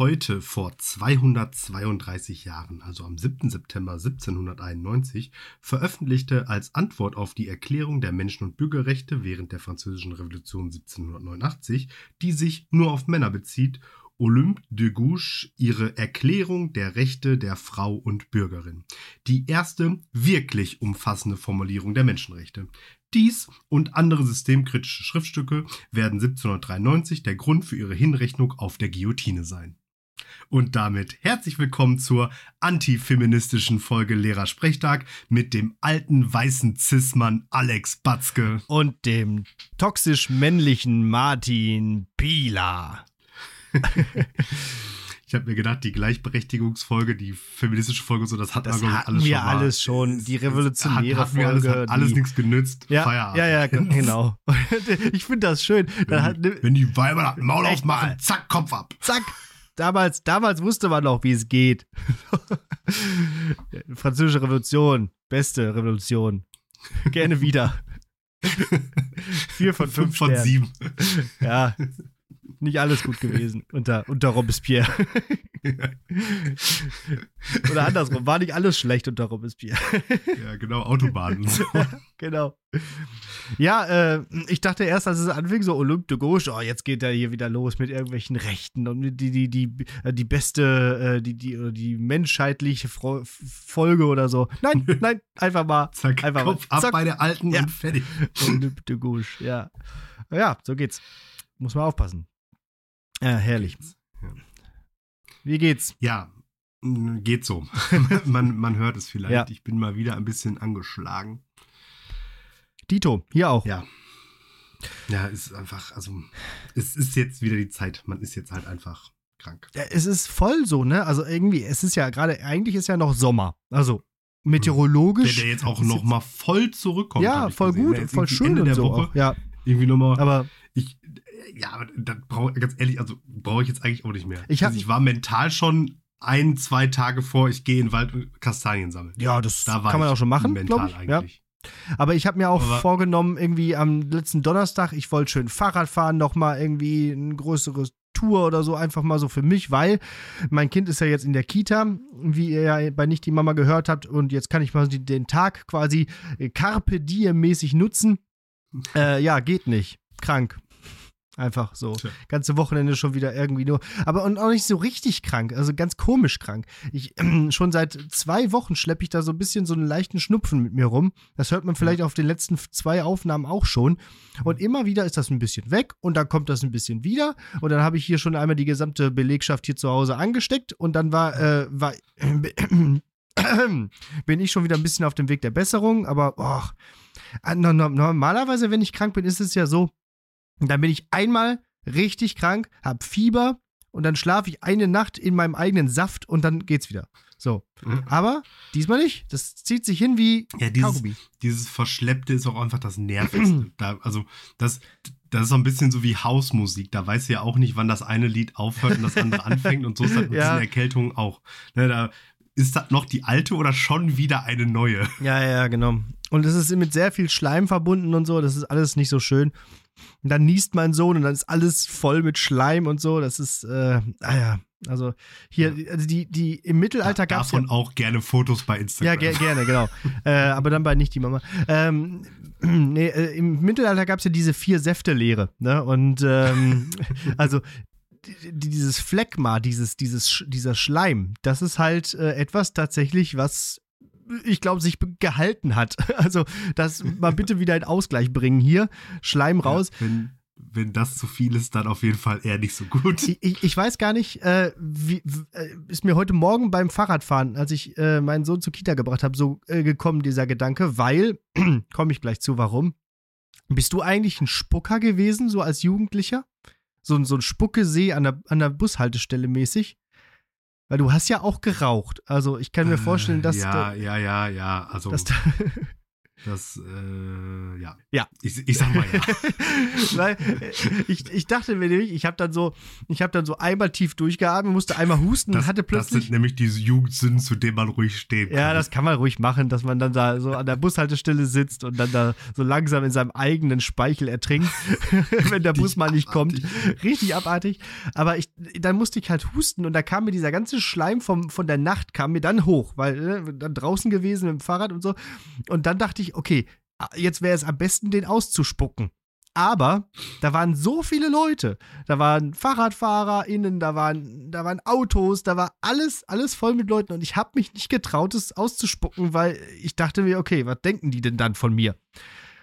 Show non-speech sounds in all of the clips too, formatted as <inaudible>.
Heute vor 232 Jahren, also am 7. September 1791, veröffentlichte als Antwort auf die Erklärung der Menschen- und Bürgerrechte während der Französischen Revolution 1789, die sich nur auf Männer bezieht, Olympe de Gouges ihre Erklärung der Rechte der Frau und Bürgerin. Die erste wirklich umfassende Formulierung der Menschenrechte. Dies und andere systemkritische Schriftstücke werden 1793 der Grund für ihre Hinrechnung auf der Guillotine sein. Und damit herzlich willkommen zur antifeministischen Folge Lehrersprechtag mit dem alten weißen Cis-Mann Alex Batzke. Und dem toxisch männlichen Martin Pieler. <laughs> Ich habe mir gedacht, die Gleichberechtigungsfolge, die feministische Folge, so das hat Das man, hatten wir alles alles schon. schon. Die revolutionäre hat, hat mir alles, Folge. hat alles die, nichts genützt. ja, Feierabend. ja, ja, <laughs> genau. <laughs> ich finde das schön. Dann hat, Wenn, wenn die Weiber das Maul aufmachen, zack, Kopf ab. zack. Damals, damals wusste man noch, wie es geht. <laughs> Französische Revolution. Beste Revolution. Gerne wieder. <laughs> Vier von fünf, Fünf von Sternen. sieben. Ja, nicht alles gut gewesen unter, unter Robespierre. <laughs> Oder andersrum, war nicht alles schlecht unter Robespierre. Ja, genau, Autobahnen. <laughs> So. genau. Ja, äh, ich dachte erst, als es anfing, so Olympe de Gauche, oh, jetzt geht er hier wieder los mit irgendwelchen Rechten und die, die, die, äh, die beste, äh, die, die, die menschheitliche Fro Folge oder so. Nein, <laughs> nein, einfach mal. Zack, Einfach Kopf mal. ab Zack. bei der Alten Ja. und fertig. Olympe de Gauche, ja. Ja, so geht's. Muss man aufpassen. Ja, herrlich. Ja. Wie geht's? Ja, mh, geht so. <laughs> man, man hört es vielleicht. Ja. Ich bin mal wieder ein bisschen angeschlagen. Dito, hier auch. Ja. Ja, es ist einfach, also, es ist jetzt wieder die Zeit. Man ist jetzt halt einfach krank. Ja, es ist voll so, ne? Also irgendwie, es ist ja gerade, eigentlich ist ja noch Sommer. Also meteorologisch. Der, der jetzt auch ist noch mal voll zurückkommt. ja, voll gesehen. gut voll schön Ende und der so. Woche Auch. Ja, irgendwie nochmal. aber ja, aber das brauche ganz ehrlich, also brauche ich jetzt eigentlich auch nicht mehr. Ich hab- also ich war mental schon ein, zwei Tage vor, ich gehe in den Wald und Kastanien sammeln. ja, das Da kann man auch schon machen, mental glaube ich. Ja. eigentlich. Aber ich habe mir auch Aber- vorgenommen, irgendwie am letzten Donnerstag, ich wollte schön Fahrrad fahren, noch mal irgendwie ein größeres Tour oder so, einfach mal so für mich, weil mein Kind ist ja jetzt in der Kita, wie ihr ja bei Nicht die Mama gehört habt, und jetzt kann ich mal den Tag quasi äh, Carpe Diem-mäßig nutzen. Äh, ja, geht nicht. Krank. Einfach so. Tja. Ganze Wochenende schon wieder irgendwie nur. Aber und auch nicht so richtig krank, also ganz komisch krank. Ich <clears throat> schon seit zwei Wochen schleppe ich da so ein bisschen so einen leichten Schnupfen mit mir rum. Das hört man vielleicht auf den letzten zwei Aufnahmen auch schon. Und immer wieder ist das ein bisschen weg und dann kommt das ein bisschen wieder. Und dann habe ich hier schon einmal die gesamte Belegschaft hier zu Hause angesteckt und dann war, äh, war <clears throat> bin ich schon wieder ein bisschen auf dem Weg der Besserung, aber äh, no- normalerweise, wenn ich krank bin, ist es ja so, dann bin ich einmal richtig krank, hab Fieber und dann schlafe ich eine Nacht in meinem eigenen Saft und dann geht's wieder. So. Mhm. Aber diesmal nicht. Das zieht sich hin wie Ja, dieses, Kaugummi. dieses Verschleppte ist auch einfach das Nervigste. <clears throat> da, also, das, das ist so ein bisschen so wie Hausmusik. Da weißt du ja auch nicht, wann das eine Lied aufhört und das andere anfängt. Und so ist das mit <laughs> Ja. diesen Erkältungen auch. Ne, da ist das noch die alte oder schon wieder eine neue? Ja, ja, genau. Und es ist mit sehr viel Schleim verbunden und so. Das ist alles nicht so schön. Und dann niest mein Sohn und dann ist alles voll mit Schleim und so. Das ist, äh, ah ja. Also hier, also die, die im Mittelalter gab es ja, Davon auch gerne Fotos bei ja Instagram. ger gerne, genau. <laughs> äh, aber dann bei nicht die Mama. Ähm, <clears throat> nee, äh, im Mittelalter gab es ja diese vier Säfte-Lehre. Ne? Und ähm, <laughs> also die- die- dieses Phlegma, dieses, dieses, dieser Schleim, das ist halt äh, etwas tatsächlich, was ich glaube, sich gehalten hat. <laughs> Also, das mal bitte wieder in Ausgleich bringen hier. Schleim raus. Ja, wenn, wenn das zu viel ist, dann auf jeden Fall eher nicht so gut. Ich, ich, ich weiß gar nicht, äh, wie, äh, ist mir heute Morgen beim Fahrradfahren, als ich äh, meinen Sohn zur Kita gebracht habe, so äh, gekommen, dieser Gedanke, weil, <clears throat> komme ich gleich zu, warum. Bist du eigentlich ein Spucker gewesen, so als Jugendlicher? So, ein- so ein Spuckesee an der, an der Bushaltestelle mäßig? Weil du hast ja auch geraucht. Also ich kann mir vorstellen, dass Äh, ja, ja, ja, ja. Also, dass da <laughs> Das, äh, ja. Ja. Ich, ich sag mal ja. <laughs> Weil äh, ich, ich dachte mir nämlich, ich habe dann so, ich habe dann so einmal tief durchgeatmet, musste einmal husten Das, und hatte das plötzlich. sind nämlich diese Jugendsünden, zu denen man ruhig stehen kann. ja, das kann man ruhig machen, dass man dann da so an der Bushaltestelle sitzt und dann da so langsam in seinem eigenen Speichel ertrinkt, <laughs> wenn der Bus mal nicht kommt. Richtig abartig. Aber ich, dann musste ich halt husten und da kam mir dieser ganze Schleim vom, von der Nacht kam mir dann hoch, weil äh, dann draußen gewesen mit dem Fahrrad und so. Und dann dachte ich, okay, jetzt wäre es am besten, den auszuspucken. Aber da waren so viele Leute. Da waren FahrradfahrerInnen, da waren, da waren Autos, da war alles, alles voll mit Leuten und ich habe mich nicht getraut, es auszuspucken, weil ich dachte mir, okay, was denken die denn dann von mir?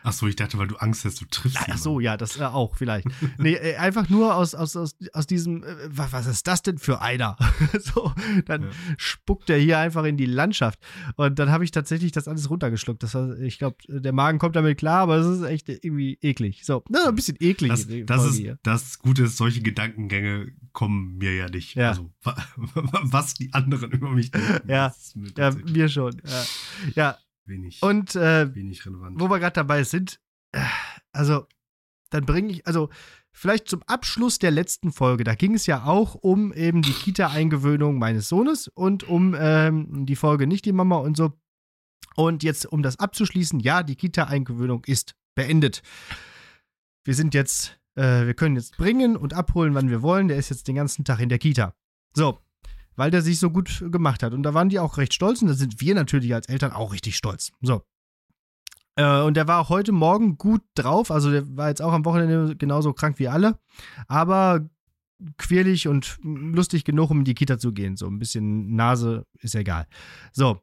Ach so, ich dachte, weil du Angst hast, du triffst Ach so, ja, das äh, auch vielleicht. nee, äh, einfach nur aus, aus, aus, aus diesem, äh, was, was ist das denn für einer? <laughs> so, dann Ja. spuckt er hier einfach in die Landschaft. Und dann habe ich tatsächlich das alles runtergeschluckt. Das war, ich glaube, der Magen kommt damit klar, aber es ist echt irgendwie eklig. So, na, ein bisschen eklig. Das, das, ist, hier. das Gute ist, solche Gedankengänge kommen mir ja nicht. Ja. Also, wa- <laughs> was die anderen über mich denken, Ja. Ja, mir schon. Ja, ja. Wenig, und äh, wenig relevant. wo wir gerade dabei sind, äh, also dann bringe ich, also vielleicht zum Abschluss der letzten Folge, da ging es ja auch um eben die Kita-Eingewöhnung meines Sohnes und um ähm, die Folge nicht die Mama und so. Und jetzt, um das abzuschließen, ja, die Kita-Eingewöhnung ist beendet. Wir sind jetzt, äh, wir können jetzt bringen und abholen, wann wir wollen. Der ist jetzt den ganzen Tag in der Kita. So, weil der sich so gut gemacht hat. Und da waren die auch recht stolz und da sind wir natürlich als Eltern auch richtig stolz. So. Äh, und der war auch heute Morgen gut drauf. Also der war jetzt auch am Wochenende genauso krank wie alle. Aber quirlig und lustig genug, um in die Kita zu gehen. So ein bisschen Nase ist egal. So,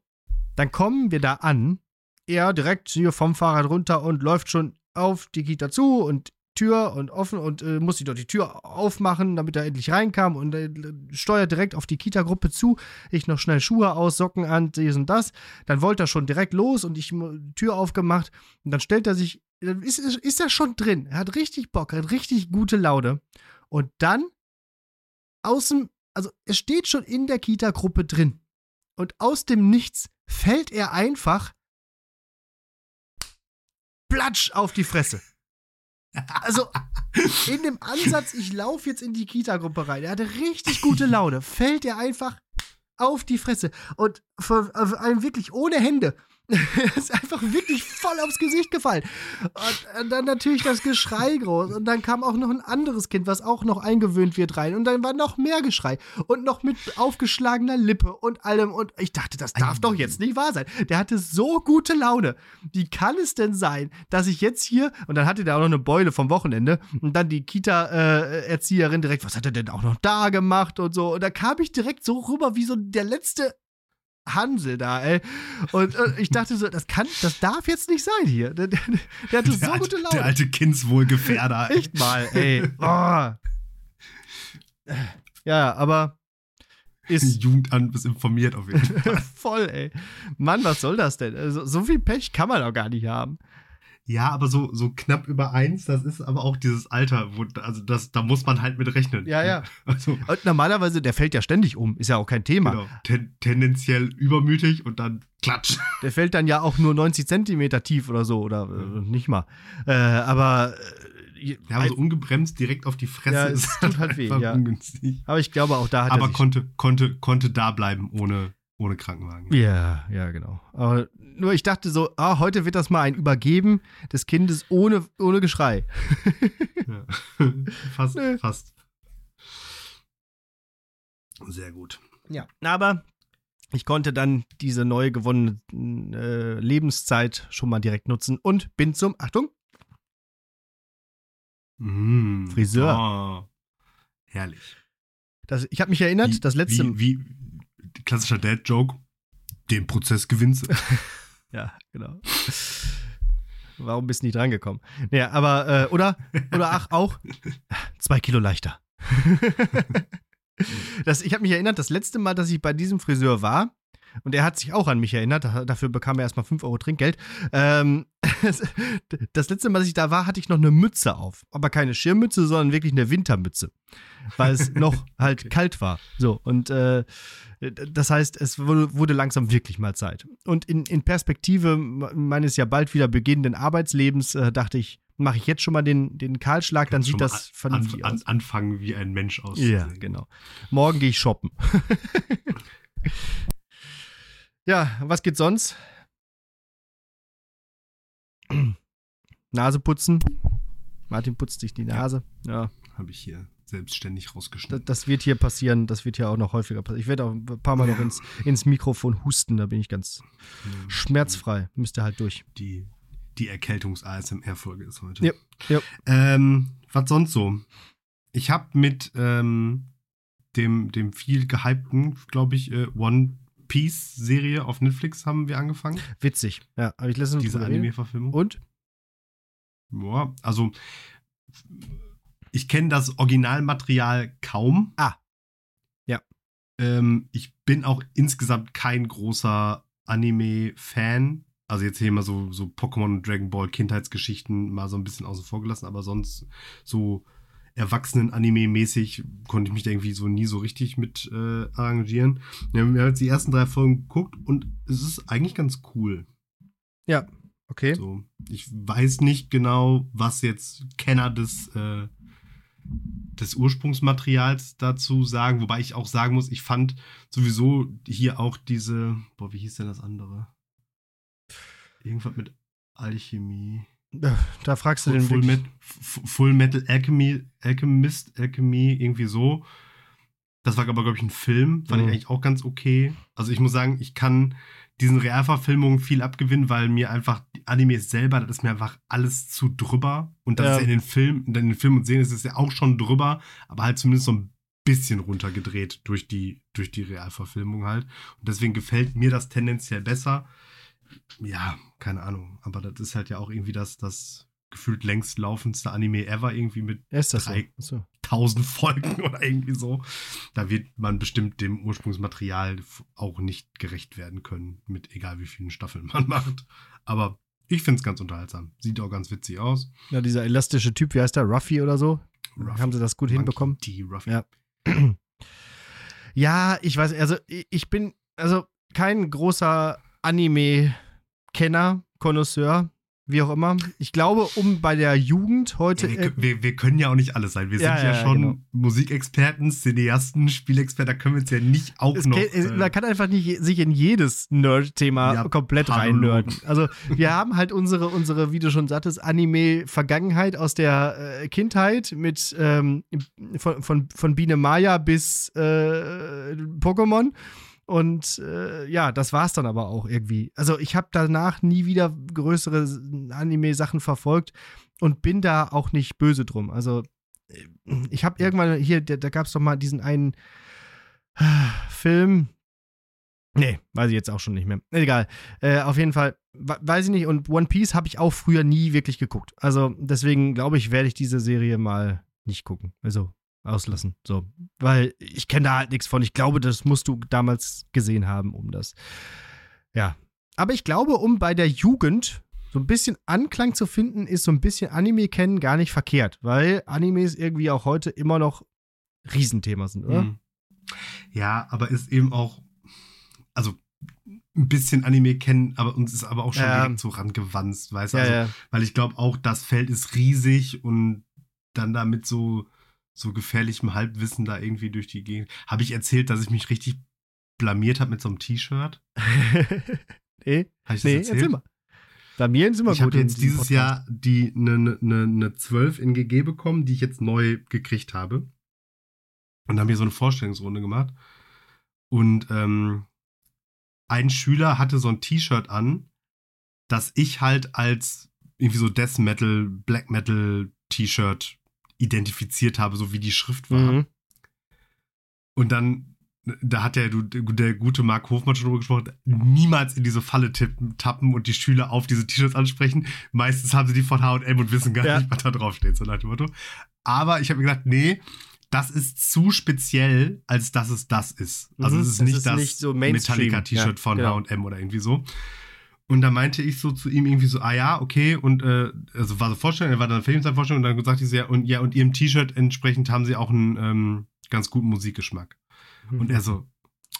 dann kommen wir da an. Er direkt hier vom Fahrrad runter und läuft schon auf die Kita zu und Tür und offen und äh, musste doch die Tür aufmachen, damit er endlich reinkam und äh, steuert direkt auf die Kita-Gruppe zu. Ich noch schnell Schuhe aus, Socken an, dies und das. Dann wollte er schon direkt los und ich Tür aufgemacht und dann stellt er sich, ist, ist er schon drin. Er hat richtig Bock, hat richtig gute Laune. Und dann aus dem, also er steht schon in der Kita-Gruppe drin. Und aus dem Nichts fällt er einfach platsch auf die Fresse. Also in dem Ansatz, ich laufe jetzt in die Kita-Gruppe rein. Er hatte richtig gute Laune. Fällt er einfach auf die Fresse. Und vor, allem wirklich ohne Hände. Er <laughs> ist einfach wirklich voll aufs Gesicht gefallen. Und, und dann natürlich das Geschrei groß. Und dann kam auch noch ein anderes Kind, was auch noch eingewöhnt wird rein. Und dann war noch mehr Geschrei. Und noch mit aufgeschlagener Lippe und allem. Und ich dachte, das darf doch jetzt nicht wahr sein. Der hatte so gute Laune. Wie kann es denn sein, dass ich jetzt hier. Und dann hatte der auch noch eine Beule vom Wochenende. Und dann die Kita-Erzieherin direkt, was hat er denn auch noch da gemacht und so. Und da kam ich direkt so rüber wie so der letzte Hansel da, ey. Und äh, ich dachte so, das kann, das darf jetzt nicht sein hier. Der, der, der hatte so der, gute alte, Laune. der alte Kindswohlgefährder. Echt mal, ey. <laughs> Oh. Ja, aber ist <laughs> Jugendamt ist informiert auf jeden <laughs> Fall. voll, ey. Mann, was soll das denn? Also, so viel Pech kann man doch gar nicht haben. Ja, aber so, so knapp über eins, das ist aber auch dieses Alter, wo, also das, da muss man halt mit rechnen. Ja, ja. <laughs> Also, Und normalerweise, der fällt ja ständig um, ist ja auch kein Thema. genau, ten, tendenziell übermütig und dann klatsch. <laughs> Der fällt dann ja auch nur 90 Zentimeter tief oder so, oder äh, nicht mal. Äh, aber äh, Ja, aber so ungebremst direkt auf die Fresse Ja, ist es tut halt <laughs> weh, ja. ungünstig. aber ich glaube, auch da hat Aber er sich konnte, konnte, konnte da bleiben ohne, ohne Krankenwagen. Ja, ja, genau. Aber nur ich dachte so, ah, heute wird das mal ein Übergeben des Kindes ohne, ohne Geschrei. <laughs> Ja. <laughs> fast, Nö. fast. Sehr gut. Ja. Aber ich konnte dann diese neu gewonnene äh, Lebenszeit schon mal direkt nutzen und bin zum, Achtung, Mm, Friseur. Oh, herrlich. das, ich habe mich erinnert, Wie- das letzte. Wie, wie klassischer Dad-Joke. Den Prozess gewinnst du. <laughs> Ja, genau. Warum bist du nicht drangekommen? Naja, aber, äh, oder, oder ach, auch zwei Kilo leichter. <laughs> das, ich habe mich erinnert, das letzte Mal, dass ich bei diesem Friseur war, Und er hat sich auch an mich erinnert. Dafür bekam er erstmal 5 Euro Trinkgeld. Ähm, <laughs> das letzte Mal, als ich da war, hatte ich noch eine Mütze auf. Aber keine Schirmmütze, sondern wirklich eine Wintermütze. Weil es <laughs> noch halt okay. kalt war. So, und äh, das heißt, es wurde langsam wirklich mal Zeit. Und in, in Perspektive meines ja bald wieder beginnenden Arbeitslebens äh, dachte ich, mache ich jetzt schon mal den, den Kahlschlag, dann sieht das vernünftig an, aus. Anfangen wie ein Mensch aus. Ja, genau. Morgen gehe ich shoppen. <laughs> ja, was geht sonst? Nase putzen. Martin putzt sich die Nase. Ja. ja. Habe ich hier selbstständig rausgeschnitten. Das, das, wird hier passieren, das wird hier auch noch häufiger passieren. Ich werde auch ein paar Mal noch ins, ins Mikrofon husten, da bin ich ganz ja. schmerzfrei. Müsste halt durch. Die, die Erkältungs-ASMR-Folge ist heute. Ja. ja. Ähm, was sonst so? Ich habe mit ähm, dem, dem viel gehypten, glaube ich, äh, One Piece-Serie auf Netflix haben wir angefangen. Witzig. Ja, habe ich letztens Diese Anime-Verfilmung. Und? Ja, also ich kenne das Originalmaterial kaum. Ah. Ja. Ähm, ich bin auch insgesamt kein großer Anime-Fan. Also jetzt hier mal so, so Pokémon und Dragon Ball Kindheitsgeschichten mal so ein bisschen außen vor gelassen, aber sonst so Erwachsenen-Anime-mäßig konnte ich mich da irgendwie so nie so richtig mit äh, arrangieren. Wir haben jetzt die ersten drei Folgen geguckt und es ist eigentlich ganz cool. Ja, okay. So, ich weiß nicht genau, was jetzt Kenner des, äh, des Ursprungsmaterials dazu sagen, wobei ich auch sagen muss, ich fand sowieso hier auch diese, boah, wie hieß denn das andere? Irgendwas mit Alchemie. Da fragst du den Full, Met, Full Metal Alchemy, Alchemist, Alchemy, irgendwie so. Das war aber, glaube ich, ein Film. Fand mhm. ich eigentlich auch ganz okay. Also ich muss sagen, ich kann diesen Realverfilmungen viel abgewinnen, weil mir einfach die Animes selber, das ist mir einfach alles zu drüber. Und das ja. ist ja in den Filmen, in den Filmen und Serien ist es ja auch schon drüber, aber halt zumindest so ein bisschen runtergedreht durch die, durch die Realverfilmung halt. Und deswegen gefällt mir das tendenziell besser ja, keine Ahnung. Aber das ist halt ja auch irgendwie das, das gefühlt längst laufendste Anime ever, irgendwie mit ja, 3000 so? Folgen <laughs> oder irgendwie so. Da wird man bestimmt dem Ursprungsmaterial auch nicht gerecht werden können, mit egal wie vielen Staffeln man <laughs> macht. Aber ich finde es ganz unterhaltsam. Sieht auch ganz witzig aus. Ja, dieser elastische Typ, wie heißt der? Ruffy oder so? Ruffy. Haben sie das gut Monkey hinbekommen? Die Ruffy. Ja. <clears throat> ja, ich weiß, also ich bin also kein großer Anime Kenner, Connoisseur, wie auch immer. Ich glaube, um bei der Jugend heute. Ja, wir, wir, wir, können ja auch nicht alles sein. Wir ja, sind ja, ja schon genau. Musikexperten, Cineasten, Spielexperten, da können wir uns ja nicht auch es noch. Kann, äh, man kann einfach nicht sich in jedes Nerd-Thema komplett reinnörden. Also, wir haben halt unsere, unsere, wie du schon sagtest, Anime-Vergangenheit aus der äh, Kindheit mit ähm, von, von, von Biene Maya bis äh, Pokémon. Und äh, ja, das war es dann aber auch irgendwie. Also ich habe danach nie wieder größere Anime-Sachen verfolgt und bin da auch nicht böse drum. Also äh, ich habe irgendwann hier, da, da gab es doch mal diesen einen äh, Film. Nee, weiß ich jetzt auch schon nicht mehr. Egal. Äh, auf jeden Fall, weiß ich nicht. Und One Piece habe ich auch früher nie wirklich geguckt. Also deswegen glaube ich, werde ich diese Serie mal nicht gucken. Also auslassen. So, weil ich kenne da halt nichts von. Ich glaube, das musst du damals gesehen haben, um das. Ja. Aber ich glaube, um bei der Jugend so ein bisschen Anklang zu finden, ist so ein bisschen Anime kennen gar nicht verkehrt, weil Animes irgendwie auch heute immer noch Riesenthema sind, oder? Mhm. Ja, aber ist eben auch, also ein bisschen Anime kennen, aber uns ist aber auch schon ja. direkt so rangewanzt, weißt du? Ja, also, ja. Weil ich glaube auch, das Feld ist riesig und dann damit so so gefährlichem Halbwissen da irgendwie durch die Gegend. Habe ich erzählt, dass ich mich richtig blamiert habe mit so einem T-Shirt? <laughs> nee, Hab nee erzählt? erzähl mal. Blamieren sind wir ich gut. Ich habe jetzt dieses Podcast. Jahr die eine ne, ne 12 in GG bekommen, die ich jetzt neu gekriegt habe. Und haben hier so eine Vorstellungsrunde gemacht. Und ähm, ein Schüler hatte so ein T-Shirt an, das ich halt als irgendwie so Death Metal, Black Metal T-Shirt identifiziert habe, so wie die Schrift war. Mhm. Und dann, da hat der, der gute Marc Hofmann schon drüber gesprochen, niemals in diese Falle tippen, tappen und die Schüler auf diese T-Shirts ansprechen. Meistens haben sie die von H&M und wissen gar ja. nicht, was da drauf steht, so nach dem Motto. Aber ich habe mir gedacht, nee, das ist zu speziell, als dass es das ist. Also Mhm, es ist es nicht ist das nicht so. Metallica-T-Shirt Ja, von genau. H&M oder irgendwie so. Und da meinte ich so zu ihm irgendwie so, ah ja, okay, und äh, also war so Vorstellung, er war dann Filmvorstellung und dann sagte ich so, ja, und ja, und ihrem T-Shirt entsprechend haben sie auch einen ähm, ganz guten Musikgeschmack. Und er so,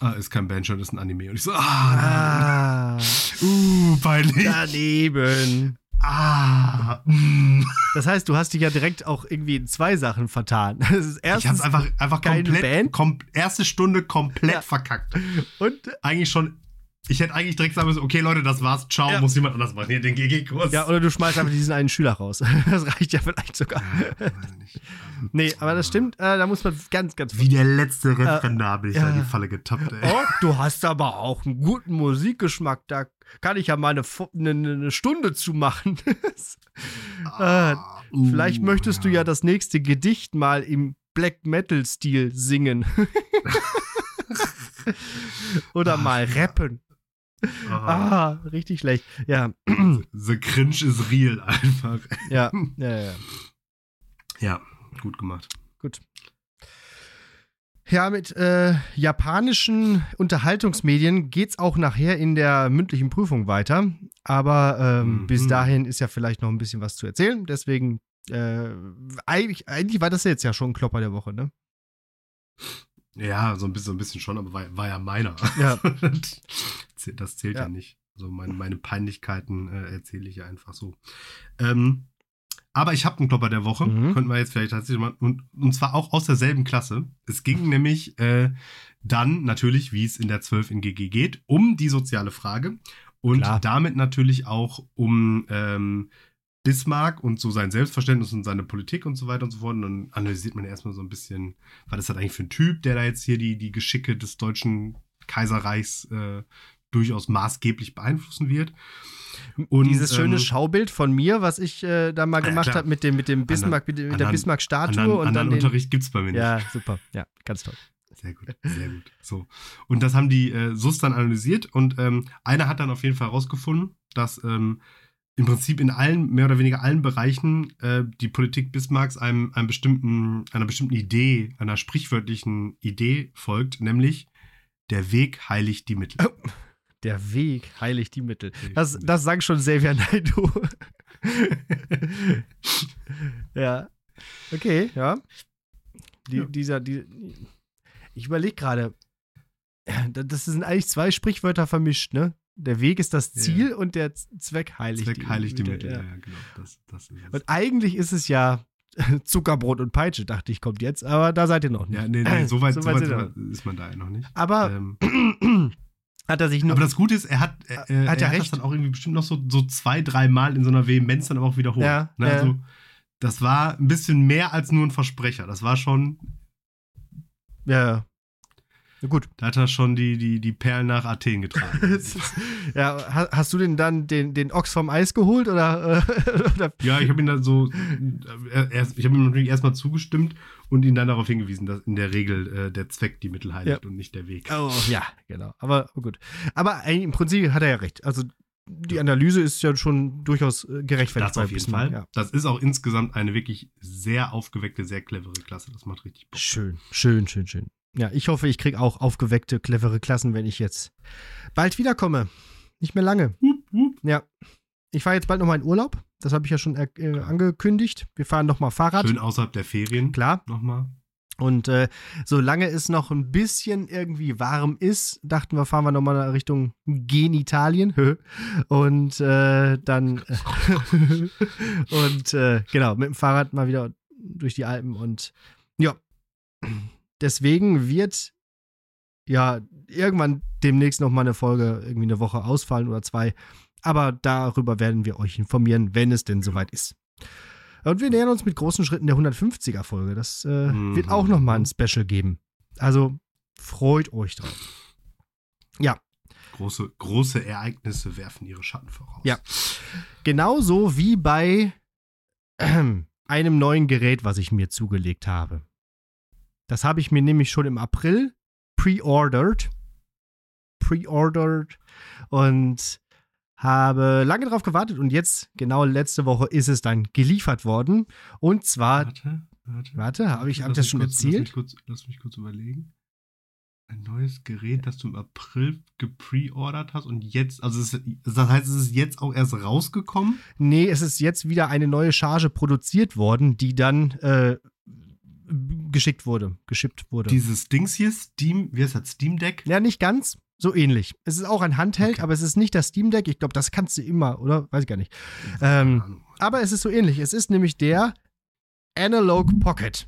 ah, ist kein Bandshirt, ist ein Anime. Und ich so, ah, Ah, uh, peinlich. daneben. Ah, mm. Das heißt, du hast dich ja direkt auch irgendwie in zwei Sachen vertan. Das ist Ich hab's einfach, einfach komplett, Band? kom erste Stunde komplett Ja. verkackt. und Eigentlich schon, ich hätte eigentlich direkt sagen müssen, okay Leute, das war's, ciao, Ja. muss jemand anders machen, hier den GG-Kurs. ja, oder du schmeißt einfach diesen einen Schüler raus. <laughs> Das reicht ja vielleicht sogar. Nicht. Nee, aber das stimmt, äh, da muss man ganz, ganz Wie der letzte Referendar bin ich da in ja. die Falle getappt, ey. Oh, du hast aber auch einen guten Musikgeschmack. Da kann ich ja mal eine, eine, eine Stunde zu machen. <laughs> äh, uh, vielleicht möchtest du ja das nächste Gedicht mal im Black Metal-Stil singen. <laughs> Oder mal rappen. Ah, Ah, richtig schlecht. Ja, The Cringe is real einfach. ja, <laughs> ja, ja. Ja, gut gemacht. Gut. Ja, mit äh, japanischen Unterhaltungsmedien geht's auch nachher in der mündlichen Prüfung weiter. Aber ähm, Mhm. bis dahin ist ja vielleicht noch ein bisschen was zu erzählen. Deswegen, äh, eigentlich, eigentlich war das jetzt ja schon ein Klopper der Woche, ne? Ja, so ein bisschen, so ein bisschen schon, aber war, war ja meiner. Ja. <laughs> das zählt ja, Ja. nicht. Also meine, meine Peinlichkeiten äh, erzähle ich ja einfach so. Ähm, aber ich habe einen Klopper der Woche. Mhm. Könnten wir jetzt vielleicht tatsächlich mal. Und, und zwar auch aus derselben Klasse. Es ging nämlich äh, dann natürlich, wie es in der 12 in GG geht, um die soziale Frage. Und Klar. damit natürlich auch um ähm, Bismarck und so sein Selbstverständnis und seine Politik und so weiter und so fort. Und dann analysiert man erstmal so ein bisschen, was ist das eigentlich für ein Typ, der da jetzt hier die, die Geschicke des deutschen Kaiserreichs äh, durchaus maßgeblich beeinflussen wird. Und, Dieses schöne ähm, Schaubild von mir, was ich äh, da mal Ja, gemacht klar. habe mit dem, mit dem Bismarck, mit, der Bismarck-Statue anderen, und anderen dann den, Unterricht gibt's bei mir nicht. Ja, super. Ja, ganz toll. Sehr gut, sehr gut. So. Und das haben die äh, SUS dann analysiert und ähm, einer hat dann auf jeden Fall herausgefunden, dass ähm, im Prinzip in allen, mehr oder weniger allen Bereichen äh, die Politik Bismarcks einem, einem bestimmten, einer bestimmten Idee, einer sprichwörtlichen Idee folgt, nämlich der Weg heiligt die Mittel. Der Weg heiligt die Mittel. Das, das sang schon Xavier Naidoo. <laughs> ja. Okay, ja. Die, Ja. Dieser, die, ich überlege gerade, da- das sind eigentlich zwei Sprichwörter vermischt, ne? Der Weg ist das Ja. Ziel und der Zweck heiligt Zweck heiligt die Mittel. Ja. Ja, ja genau. Das, das. Und eigentlich ist es ja <laughs> Zuckerbrot und Peitsche, dachte ich, kommt jetzt, aber da seid ihr noch nicht. Ja, nee, nee, <clears throat> so weit, so weit, so weit ist man da ja noch nicht. Aber Ähm, <clears throat> hat er sich nur. aber das Gute ist, er hat, er, Hat ja er hat recht. das dann auch irgendwie bestimmt noch so, so zwei, dreimal in so einer Vehemenz dann aber auch wiederholt. Ja, ne? ja. Also, das war ein bisschen mehr als nur ein Versprecher. Das war schon, ja, ja. Na gut. da hat er schon die, die, die Perlen nach Athen getragen. <laughs> Ja, ha- hast du denn dann den, den Ochs vom Eis geholt oder, äh, <laughs> oder ja, ich habe ihn dann so, äh, erst, ich habe ihm natürlich erstmal zugestimmt und ihn dann darauf hingewiesen, dass in der Regel äh, der Zweck die Mittel heiligt und nicht der Weg. Oh, ja, genau. Aber gut. Aber im Prinzip hat er ja recht. Also die Analyse ist ja schon durchaus äh, gerechtfertigt. Das auf jeden Fall. Ja. Das ist auch insgesamt eine wirklich sehr aufgeweckte, sehr clevere Klasse. Das macht richtig Bock. Schön, schön, schön, schön. Ja, ich hoffe, ich kriege auch aufgeweckte, clevere Klassen, wenn ich jetzt bald wiederkomme. Nicht mehr lange. Ja. Ich fahre jetzt bald nochmal in Urlaub. Das habe ich ja schon äh, angekündigt. Wir fahren nochmal Fahrrad. Schön außerhalb der Ferien. Klar. Nochmal. Und äh, solange es noch ein bisschen irgendwie warm ist, dachten wir, fahren wir nochmal Richtung Genitalien. <laughs> Und äh, dann <laughs> und äh, genau, mit dem Fahrrad mal wieder durch die Alpen und ja, deswegen wird ja irgendwann demnächst noch mal eine Folge irgendwie eine Woche ausfallen oder zwei, aber darüber werden wir euch informieren, wenn es denn soweit ist. Und wir nähern uns mit großen Schritten der 150er Folge. Das äh, Mhm. wird auch noch mal ein Special geben. Also freut euch drauf. Ja, Große, große Ereignisse werfen ihre Schatten voraus. Ja. genauso wie bei ähm, <clears throat> einem neuen Gerät, was ich mir zugelegt habe. Das habe ich mir nämlich schon im April pre-ordered. Pre-ordered und habe lange drauf gewartet und jetzt, genau letzte Woche, ist es dann geliefert worden. Und zwar Warte. Warte, Warte habe ich, hab ich das schon kurz, erzählt? Lass mich, kurz, lass mich kurz überlegen. Ein neues Gerät, das du im April gepreordert hast und jetzt, also es, das heißt, es ist jetzt auch erst rausgekommen? Nee, es ist jetzt wieder eine neue Charge produziert worden, die dann äh, geschickt wurde, geschippt wurde. Dieses Dings hier, Steam, wie heißt das, Steam Deck? Ja, nicht ganz. So ähnlich. Es ist auch ein Handheld, Okay. aber es ist nicht das Steam Deck. Ich glaube, das kannst du immer, oder? Weiß ich gar nicht. Ähm, aber es ist so ähnlich. Es ist nämlich der Analog Pocket.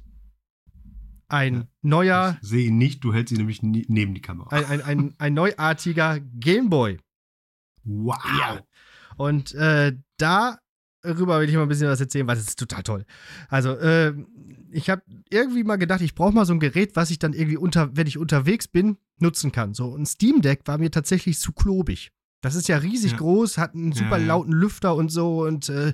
Ein Ja. neuer, Ich sehe ihn nicht, du hältst ihn nämlich nie, neben die Kamera. ein, ein, ein, ein neuartiger Gameboy. Wow. Ja. Und äh, darüber will ich mal ein bisschen was erzählen, weil es ist total toll. Also, äh, ich habe irgendwie mal gedacht, ich brauche mal so ein Gerät, was ich dann irgendwie unter, wenn ich unterwegs bin, nutzen kann. So, ein Steam Deck war mir tatsächlich zu klobig. Das ist ja riesig Ja. groß, hat einen super Ja, lauten Lüfter und so und äh,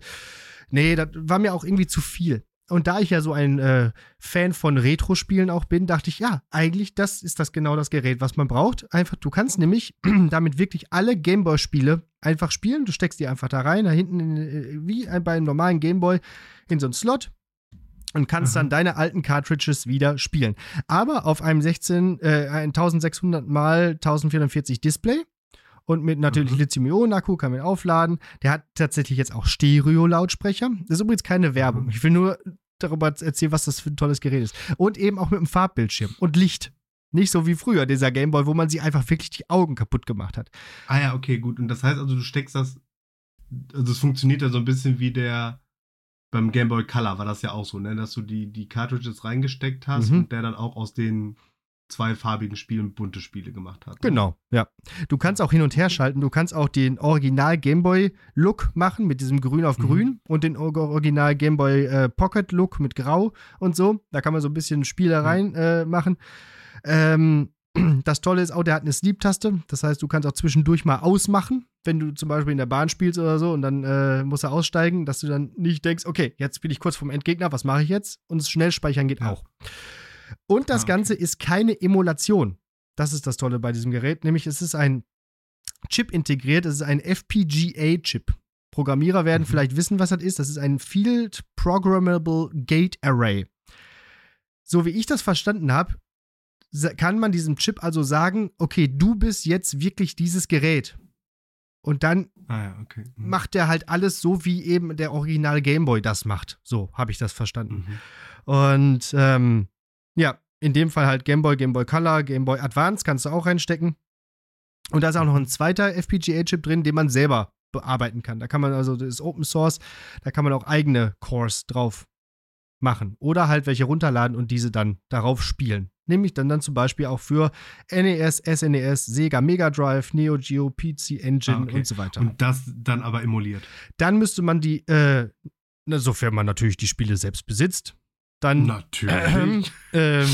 nee, das war mir auch irgendwie zu viel. Und da ich ja so ein äh, Fan von Retro-Spielen auch bin, dachte ich, ja, eigentlich das ist das genau das Gerät, was man braucht. Einfach, du kannst nämlich <clears throat> damit wirklich alle Gameboy-Spiele einfach spielen. Du steckst die einfach da rein, da hinten in, äh, wie bei einem normalen Gameboy in so einen Slot und kannst Aha. dann deine alten Cartridges wieder spielen. Aber auf einem 16, äh, ein 1600 mal 1044 Display und mit natürlich Mhm. Lithium-Ionen-Akku kann man aufladen. Der hat tatsächlich jetzt auch Stereo-Lautsprecher. Das ist übrigens keine Werbung. Ich will nur darüber erzählen, was das für ein tolles Gerät ist. Und eben auch mit einem Farbbildschirm und Licht. Nicht so wie früher, dieser Gameboy, wo man sich einfach wirklich die Augen kaputt gemacht hat. Ah ja, okay, gut. Und das heißt also, du steckst das, also es funktioniert ja so ein bisschen wie der, beim Game Boy Color war das ja auch so, ne, dass du die, die Cartridges reingesteckt hast Mhm. und der dann auch aus den zweifarbigen Spielen bunte Spiele gemacht hat. ne? Genau, ja. Du kannst auch hin und her schalten. Du kannst auch den Original Gameboy Look machen mit diesem Grün auf Mhm. Grün und den Or- Original Gameboy äh, Pocket Look mit Grau und so. Da kann man so ein bisschen Spielereien äh, machen. Ähm, <clears throat> das Tolle ist auch, der hat eine Sleep-Taste. Das heißt, du kannst auch zwischendurch mal ausmachen, wenn du zum Beispiel in der Bahn spielst oder so und dann äh, musst du aussteigen, dass du dann nicht denkst, okay, jetzt bin ich kurz vom Endgegner, was mache ich jetzt? Und das Schnellspeichern geht Ja. auch. Und das Ah, okay. Ganze ist keine Emulation. Das ist das Tolle bei diesem Gerät, nämlich es ist ein Chip integriert, es ist ein FPGA-Chip. Programmierer werden Mhm. vielleicht wissen, was das ist. Das ist ein Field Programmable Gate Array. So wie ich das verstanden habe, kann man diesem Chip also sagen, okay, du bist jetzt wirklich dieses Gerät. Und dann Ah ja, okay. Mhm. macht der halt alles so, wie eben der Original Gameboy das macht. So habe ich das verstanden. Mhm. Und ähm, ja, in dem Fall halt Game Boy, Game Boy Color, Game Boy Advance kannst du auch reinstecken. Und da ist auch noch ein zweiter FPGA-Chip drin, den man selber bearbeiten kann. Da kann man also, das ist Open Source, da kann man auch eigene Cores drauf machen. Oder halt welche runterladen und diese dann darauf spielen. Nämlich dann, dann zum Beispiel auch für NES, SNES, Sega Mega Drive, Neo Geo, PC Engine Ah, okay. und so weiter. Und das dann aber emuliert. dann müsste man die, äh, sofern man natürlich die Spiele selbst besitzt, dann Natürlich. ähm,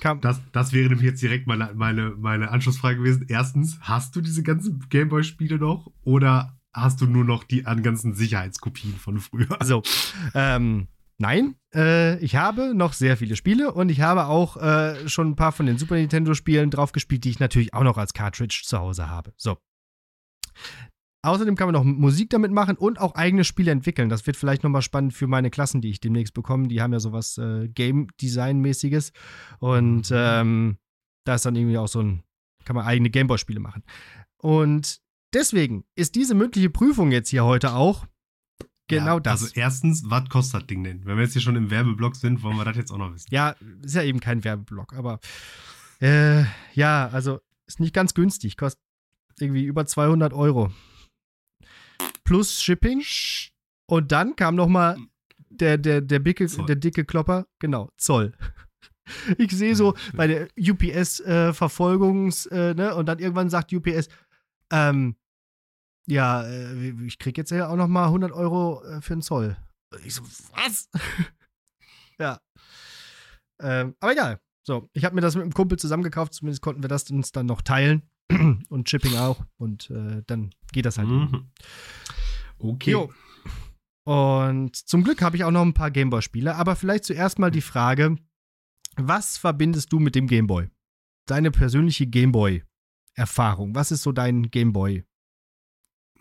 kann, Das, das wäre nämlich jetzt direkt meine, meine, meine Anschlussfrage gewesen. Erstens, hast du diese ganzen Gameboy-Spiele noch oder hast du nur noch die an ganzen Sicherheitskopien von früher? so, ähm, nein, äh, ich habe noch sehr viele Spiele und ich habe auch äh, schon ein paar von den Super Nintendo-Spielen drauf gespielt, die ich natürlich auch noch als Cartridge zu Hause habe. So. Außerdem kann man noch Musik damit machen und auch eigene Spiele entwickeln. Das wird vielleicht nochmal spannend für meine Klassen, die ich demnächst bekomme. Die haben ja sowas äh, Game-Design-mäßiges. Und ähm, da ist dann irgendwie auch so ein, kann man eigene Gameboy-Spiele machen. Und deswegen ist diese mündliche Prüfung jetzt hier heute auch genau ja, das. Also erstens, was kostet das Ding denn? Wenn wir jetzt hier schon im Werbeblock sind, wollen wir das jetzt auch noch wissen. Ja, ist ja eben kein Werbeblock, aber äh, ja, also ist nicht ganz günstig, kostet irgendwie über 200 Euro. Plus Shipping. Und dann kam noch mal der, der, der, dicke, Zoll. der dicke Klopper, genau, Zoll. <laughs> Ich sehe so bei der UPS-Verfolgungs, äh, ne, und dann irgendwann sagt UPS, ähm, ja, äh, ich krieg jetzt ja auch noch mal 100 Euro äh, für den Zoll. Ich so, was? <laughs> ja. Ähm, aber egal. So, ich habe mir das mit einem Kumpel zusammengekauft, zumindest konnten wir das uns dann noch teilen. <clears throat> und Shipping auch. Und äh, dann geht das halt. Mhm. Okay. Jo. Und zum Glück habe ich auch noch ein paar Gameboy-Spiele, aber vielleicht zuerst mal die Frage: Was verbindest du mit dem Gameboy? Deine persönliche Gameboy-Erfahrung. Was ist so dein Gameboy?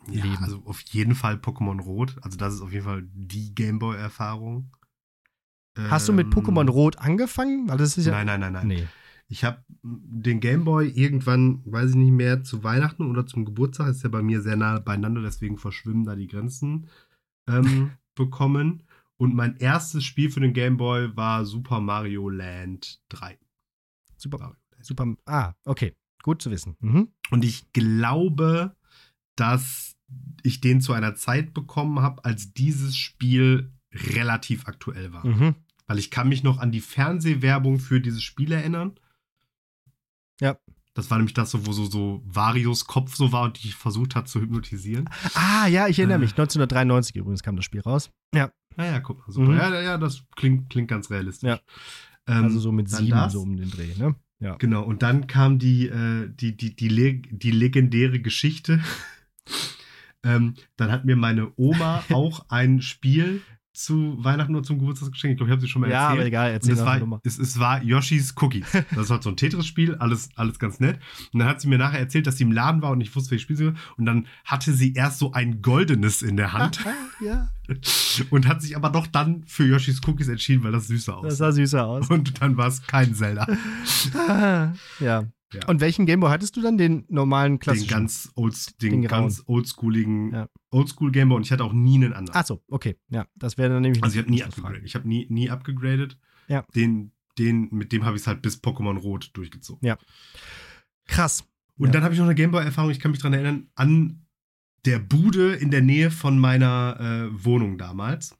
Ja, Leben. also auf jeden Fall Pokémon Rot. Also das ist auf jeden Fall die Gameboy-Erfahrung. Hast du mit Ähm, Pokémon Rot angefangen? Weil das ist ja. Nein, nein, nein, nein. Nee. Ich habe den Gameboy irgendwann, weiß ich nicht mehr, zu Weihnachten oder zum Geburtstag, ist ja bei mir sehr nah beieinander, deswegen verschwimmen da die Grenzen, ähm, <laughs> bekommen. Und mein erstes Spiel für den Gameboy war Super Mario Land 3. Super. Mario Land. Super. Ah, okay. Gut zu wissen. Mhm. Und ich glaube, dass ich den zu einer Zeit bekommen habe, als dieses Spiel relativ aktuell war. Mhm. Weil ich kann mich noch an die Fernsehwerbung für dieses Spiel erinnern. Ja. Das war nämlich das, wo so, so Varios Kopf so war und die versucht hat zu hypnotisieren. Ah, ja, ich erinnere Äh. mich. 1993 übrigens kam das Spiel raus. Ja. Naja, guck mal, super. Mhm. Ja, ja, das klingt, klingt ganz realistisch. Ja. Ähm, Also so mit sieben, das. so um den Dreh, ne? Ja. Genau, und dann kam die, äh, die, die, die, die legendäre Geschichte. Ähm, dann hat mir meine Oma auch ein Spiel zu Weihnachten oder zum Geburtstag geschenkt. Ich glaube, ich habe sie schon mal Ja, erzählt. aber egal, Und erzähl es noch war, es, es war Yoshis Cookies. Das ist halt so ein Tetris-Spiel, alles, alles ganz nett. Und dann hat sie mir nachher erzählt, dass sie im Laden war und ich wusste, welches Spiel sie war. Und dann hatte sie erst so ein goldenes in der Hand <laughs> ja. und hat sich aber doch dann für Yoshis Cookies entschieden, weil das süßer Das aussah. sah süßer aus. Und dann war es kein Zelda. <laughs> Ja. Ja. Und welchen Gameboy hattest du dann? Den normalen Den klassischen? ganz, old, den Den ganz oldschooligen Ja. Oldschool Gameboy und ich hatte auch nie einen anderen. Ach so, okay. Ja, das wäre dann nämlich. also ich habe nie abgegradet. Ich habe nie, nie abgegradet. Ja. Den, den, mit dem habe ich es halt bis Pokémon Rot durchgezogen. Krass. Und Ja. dann habe ich noch eine Gameboy-Erfahrung, ich kann mich dran erinnern, an der Bude in der Nähe von meiner äh, Wohnung damals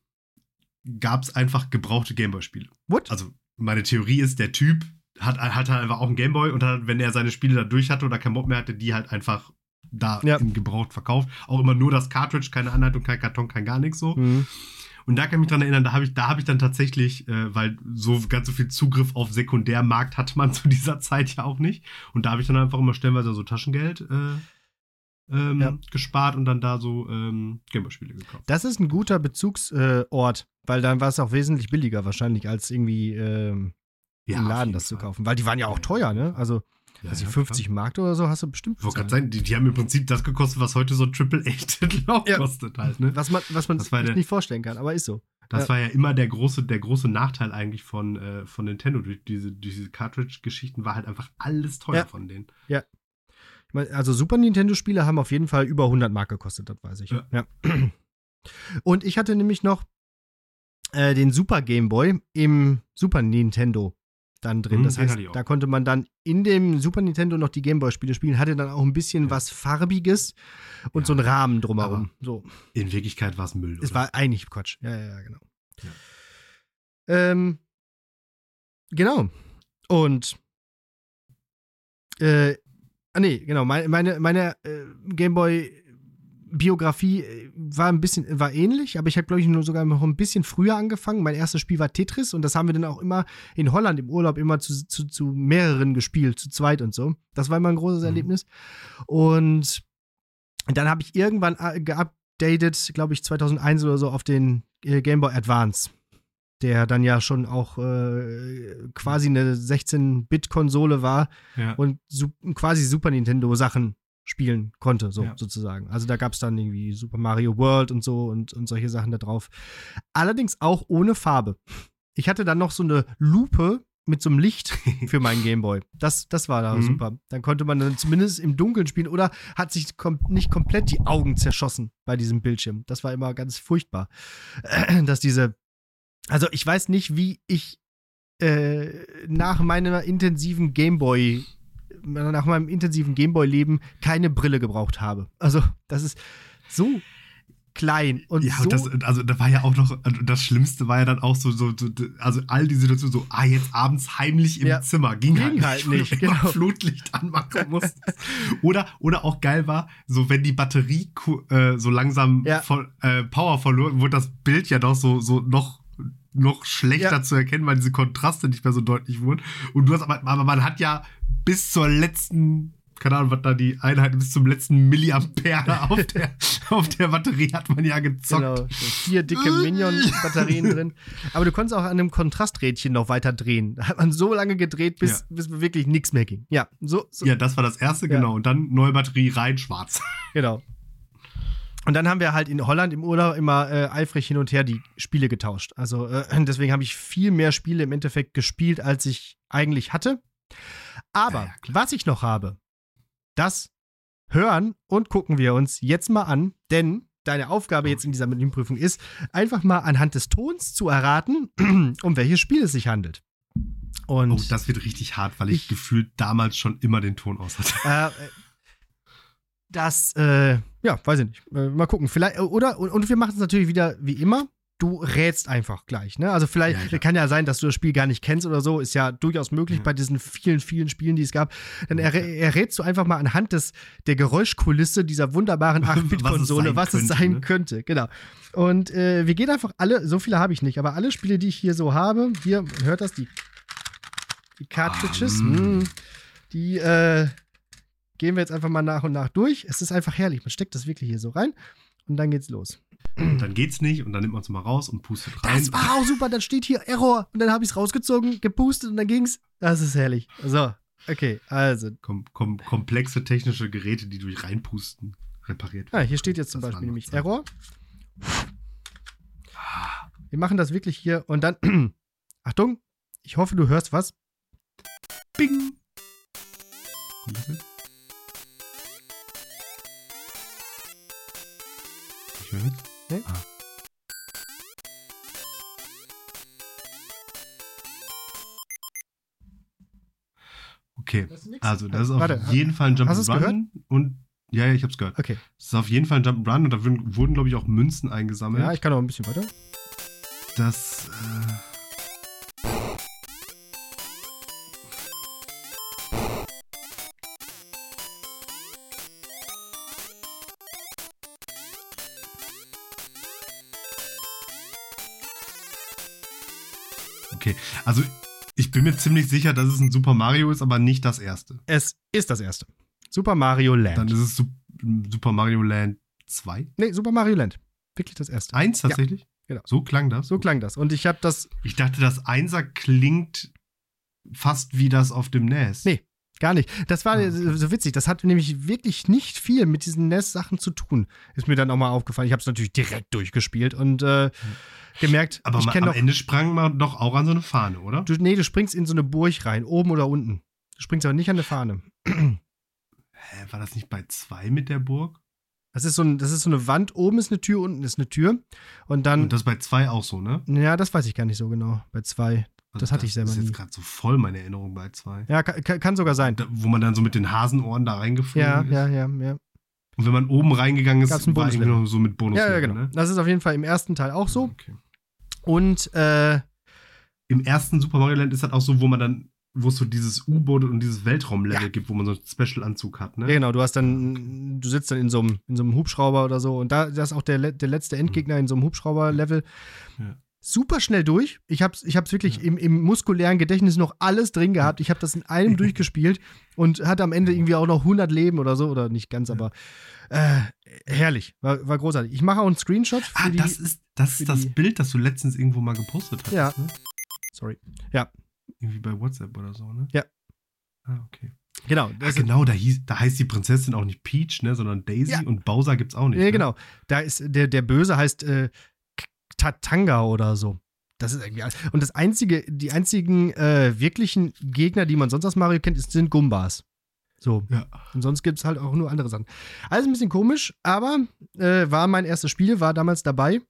gab es einfach gebrauchte Gameboy-Spiele. What? Also meine Theorie ist, der Typ hat, hat halt einfach auch einen Gameboy und hat, wenn er seine Spiele da durch hatte oder keinen Bock mehr hatte, die halt einfach da Ja. gebraucht verkauft. Auch immer nur das Cartridge, keine Anleitung, kein Karton, kein gar nichts so. Mhm. Und da kann ich mich dran erinnern, da habe ich, da habe ich dann tatsächlich, äh, weil so ganz so viel Zugriff auf Sekundärmarkt hatte man <laughs> zu dieser Zeit ja auch nicht. Und da habe ich dann einfach immer stellenweise so Taschengeld äh, ähm, Ja. gespart und dann da so ähm, Gameboy-Spiele gekauft. Das ist ein guter Bezugsort, äh, weil dann war es auch wesentlich billiger wahrscheinlich, als irgendwie ähm, Ja, im Laden das zu kaufen. Weil die waren ja auch teuer, ne? Also, Ja, also ja, 50 Mark oder so hast du bestimmt. Wollte gerade sagen, die, die haben im Prinzip das gekostet, was heute so ein Triple-A-Titel auch <laughs> Ja. kostet halt, ne? Was man, was man sich der- nicht vorstellen kann, aber ist so. Das Ja. war ja immer der große, der große Nachteil eigentlich von, äh, von Nintendo. Diese, diese Cartridge-Geschichten war halt einfach alles teuer Ja. von denen. Ich mein, also Super Nintendo-Spiele haben auf jeden Fall über 100 Mark gekostet, das weiß ich. Ja. Ja. <clears throat> Und ich hatte nämlich noch äh, den Super Game Boy im Super Nintendo dann drin. Hm, das heißt, da konnte man dann in dem Super Nintendo noch die Game Boy-Spiele spielen, hatte dann auch ein bisschen Ja. was Farbiges und Ja, so einen Rahmen drumherum. So. In Wirklichkeit war es Müll. Es oder? war eigentlich Quatsch. Ja, ja, ja, genau. Ähm, genau. Und äh, ah nee, genau, meine, meine, meine äh, Gameboy-Biografie äh, war ein bisschen, war ähnlich, aber ich habe, glaube ich, nur sogar noch ein bisschen früher angefangen. Mein erstes Spiel war Tetris und das haben wir dann auch immer in Holland im Urlaub immer zu, zu, zu mehreren gespielt, zu zweit und so. Das war immer ein großes Mhm. Erlebnis. Und dann habe ich irgendwann äh, geupdatet, glaube ich, 2001 oder so, auf den äh, Game Boy Advance. Der dann ja schon auch äh, quasi eine 16-Bit-Konsole war ja. und su quasi Super Nintendo-Sachen spielen konnte, so Ja. sozusagen. Also da gab es dann irgendwie Super Mario World und so und, und solche Sachen da drauf. Allerdings auch ohne Farbe. Ich hatte dann noch so eine Lupe mit so einem Licht <laughs> für meinen Gameboy. Das, das war da Mhm. super. Dann konnte man dann zumindest im Dunkeln spielen oder hat sich kom nicht komplett die Augen zerschossen bei diesem Bildschirm. Das war immer ganz furchtbar. <clears throat> Dass diese. Also ich weiß nicht, wie ich äh, nach meiner intensiven Gameboy, nach meinem intensiven Gameboy-Leben keine Brille gebraucht habe. Also, das ist so klein und ja, so. und das, also da war ja auch noch, das Schlimmste war ja dann auch so, so, so also all die Situationen so, ah, jetzt abends heimlich im Ja. Zimmer. Ging, Ging halt halt nicht, nicht, <laughs> genau. Flutlicht anmachen musstest. oder, oder auch geil war, so wenn die Batterie äh, so langsam Ja. voll, äh, Power verloren, wurde das Bild ja doch so, so noch noch schlechter Ja. zu erkennen, weil diese Kontraste nicht mehr so deutlich wurden. Und du hast aber, aber man hat ja bis zur letzten, keine Ahnung, was da die Einheit, bis zum letzten Milliampere <laughs> auf der, auf der Batterie hat man ja gezockt. Genau, vier dicke Minion-Batterien <laughs> drin. Aber du konntest auch an einem Kontrasträdchen noch weiter drehen. Da hat man so lange gedreht, bis, bis wirklich nichts mehr ging. Ja, so, so Ja, das war das erste, Ja. genau. Und dann neue Batterie rein, schwarz. <laughs> genau. Und dann haben wir halt in Holland im Urlaub immer äh, eifrig hin und her die Spiele getauscht. Also äh, deswegen habe ich viel mehr Spiele im Endeffekt gespielt, als ich eigentlich hatte. Aber Ja, was ich noch habe, das hören und gucken wir uns jetzt mal an, denn deine Aufgabe jetzt in dieser Menüprüfung ist, einfach mal anhand des Tons zu erraten, <clears throat> um welches Spiel es sich handelt. Und Oh, das wird richtig hart, weil ich, Ich- gefühlt damals schon immer den Ton aus hatte. Äh, äh, das, äh, ja, weiß ich nicht. Äh, mal gucken. Vielleicht, äh, oder, und, und wir machen es natürlich wieder wie immer. Du rätst einfach gleich, ne? Also vielleicht Ja, kann ja sein, dass du das Spiel gar nicht kennst oder so. Ist ja durchaus möglich Ja. bei diesen vielen, vielen Spielen, die es gab. Dann errä errätst du einfach mal anhand des, der Geräuschkulisse dieser wunderbaren <laughs> Was es 8-Bit-Konsole, sein was es könnte, sein ne? könnte. Genau. Und äh, wir gehen einfach alle, so viele habe ich nicht, aber alle Spiele, die ich hier so habe, hier, hört das, die, die Cartridges, Ah, mm. mh, die, äh, gehen wir jetzt einfach mal nach und nach durch. Es ist einfach herrlich. Man steckt das wirklich hier so rein und dann geht's los. Und dann geht's nicht und dann nimmt man es mal raus und pustet rein. Das war auch super. Dann steht hier Error und dann habe ich es rausgezogen, gepustet und dann ging's. Das ist herrlich. So, okay, also. Kom kom komplexe technische Geräte, die durch Reinpusten repariert Ah, werden. hier steht jetzt zum Das Beispiel nämlich noch- Error. Wir machen das wirklich hier und dann. <clears throat> Achtung, ich hoffe, du hörst was. Bing! Kommt das jetzt? Höre jetzt? Nee. Ah. Okay, also das ist auf Warte, jeden Fall ein Jump hast du's Run und ja, ja, ich hab's gehört. Okay. Das ist auf jeden Fall ein Jump Run und da wurden, wurden glaube ich auch Münzen eingesammelt. Ja, ich kann noch ein bisschen weiter. das äh, Okay, also ich bin mir ziemlich sicher, dass es ein Super Mario ist, aber nicht das erste. Es ist das erste. Super Mario Land. Dann ist es Sup- Super Mario Land 2? nee, Super Mario Land. Wirklich das erste. Eins tatsächlich? genau. So klang das? So klang das. Und ich habe das Ich dachte, das Einser klingt fast wie das auf dem NES. Nee. Gar nicht. Das war Ah, okay. so witzig. Das hat nämlich wirklich nicht viel mit diesen NES-Sachen zu tun. Ist mir dann auch mal aufgefallen. Ich habe es natürlich direkt durchgespielt und äh, gemerkt, Aber ich am. Ende sprang man doch auch an so eine Fahne, oder? Du, nee, du springst in so eine Burg rein, oben oder unten. Du springst aber nicht an eine Fahne. <clears throat> Hä, war das nicht bei 2 mit der Burg? Das ist, so ein, das ist so eine Wand, oben ist eine Tür, unten ist eine Tür. Und dann, Und das bei 2 auch so, ne? ja, das weiß ich gar nicht so genau. Bei zwei. Also Das hatte ich selber Das ist nie. jetzt gerade so voll meine Erinnerung bei 2. Ja, kann, kann- sogar sein. Wo man dann so mit den Hasenohren da reingeflogen Ja, ist. ja, ja, ja. Und wenn man oben reingegangen ist, Gab's war irgendwie noch so mit Bonus. Ja, ja, genau. Ne? Das ist auf jeden Fall im ersten Teil auch so. Okay. Und äh, Im ersten Super Mario Land ist das auch so, wo man dann, wo es so dieses U-Boot und dieses Weltraumlevel Ja. gibt, wo man so einen Special-Anzug hat, ne? Ja, genau, du hast dann, du sitzt dann in so einem, in so einem Hubschrauber oder so und da, das ist auch der, der letzte Endgegner in so einem Hubschrauber-Level. Ja. Super schnell durch. Ich hab's, ich hab's wirklich Ja. im, im muskulären Gedächtnis noch alles drin gehabt. Ich habe das in einem <laughs> durchgespielt und hatte am Ende irgendwie auch noch 100 Leben oder so, oder nicht ganz, Ja. aber äh, herrlich, war, war großartig. Ich mache auch einen Screenshot Ah, die, das ist das, ist das die- Bild, das du letztens irgendwo mal gepostet hast. Ja. Ne? sorry. Irgendwie bei WhatsApp oder so, ne? Ja. Ah, okay. Genau, Ah, genau, da, hieß, da heißt die Prinzessin auch nicht Peach, ne, sondern Daisy Ja. und Bowser gibt's auch nicht. Ja, ne? genau. Da ist der, der Böse heißt äh, Tatanga oder so. Das ist irgendwie alles. Und das einzige, die einzigen äh, wirklichen Gegner, die man sonst aus Mario kennt, sind Gumbas. So. Ja. Und sonst gibt es halt auch nur andere Sachen. Alles ein bisschen komisch, aber äh, war mein erstes Spiel, war damals dabei.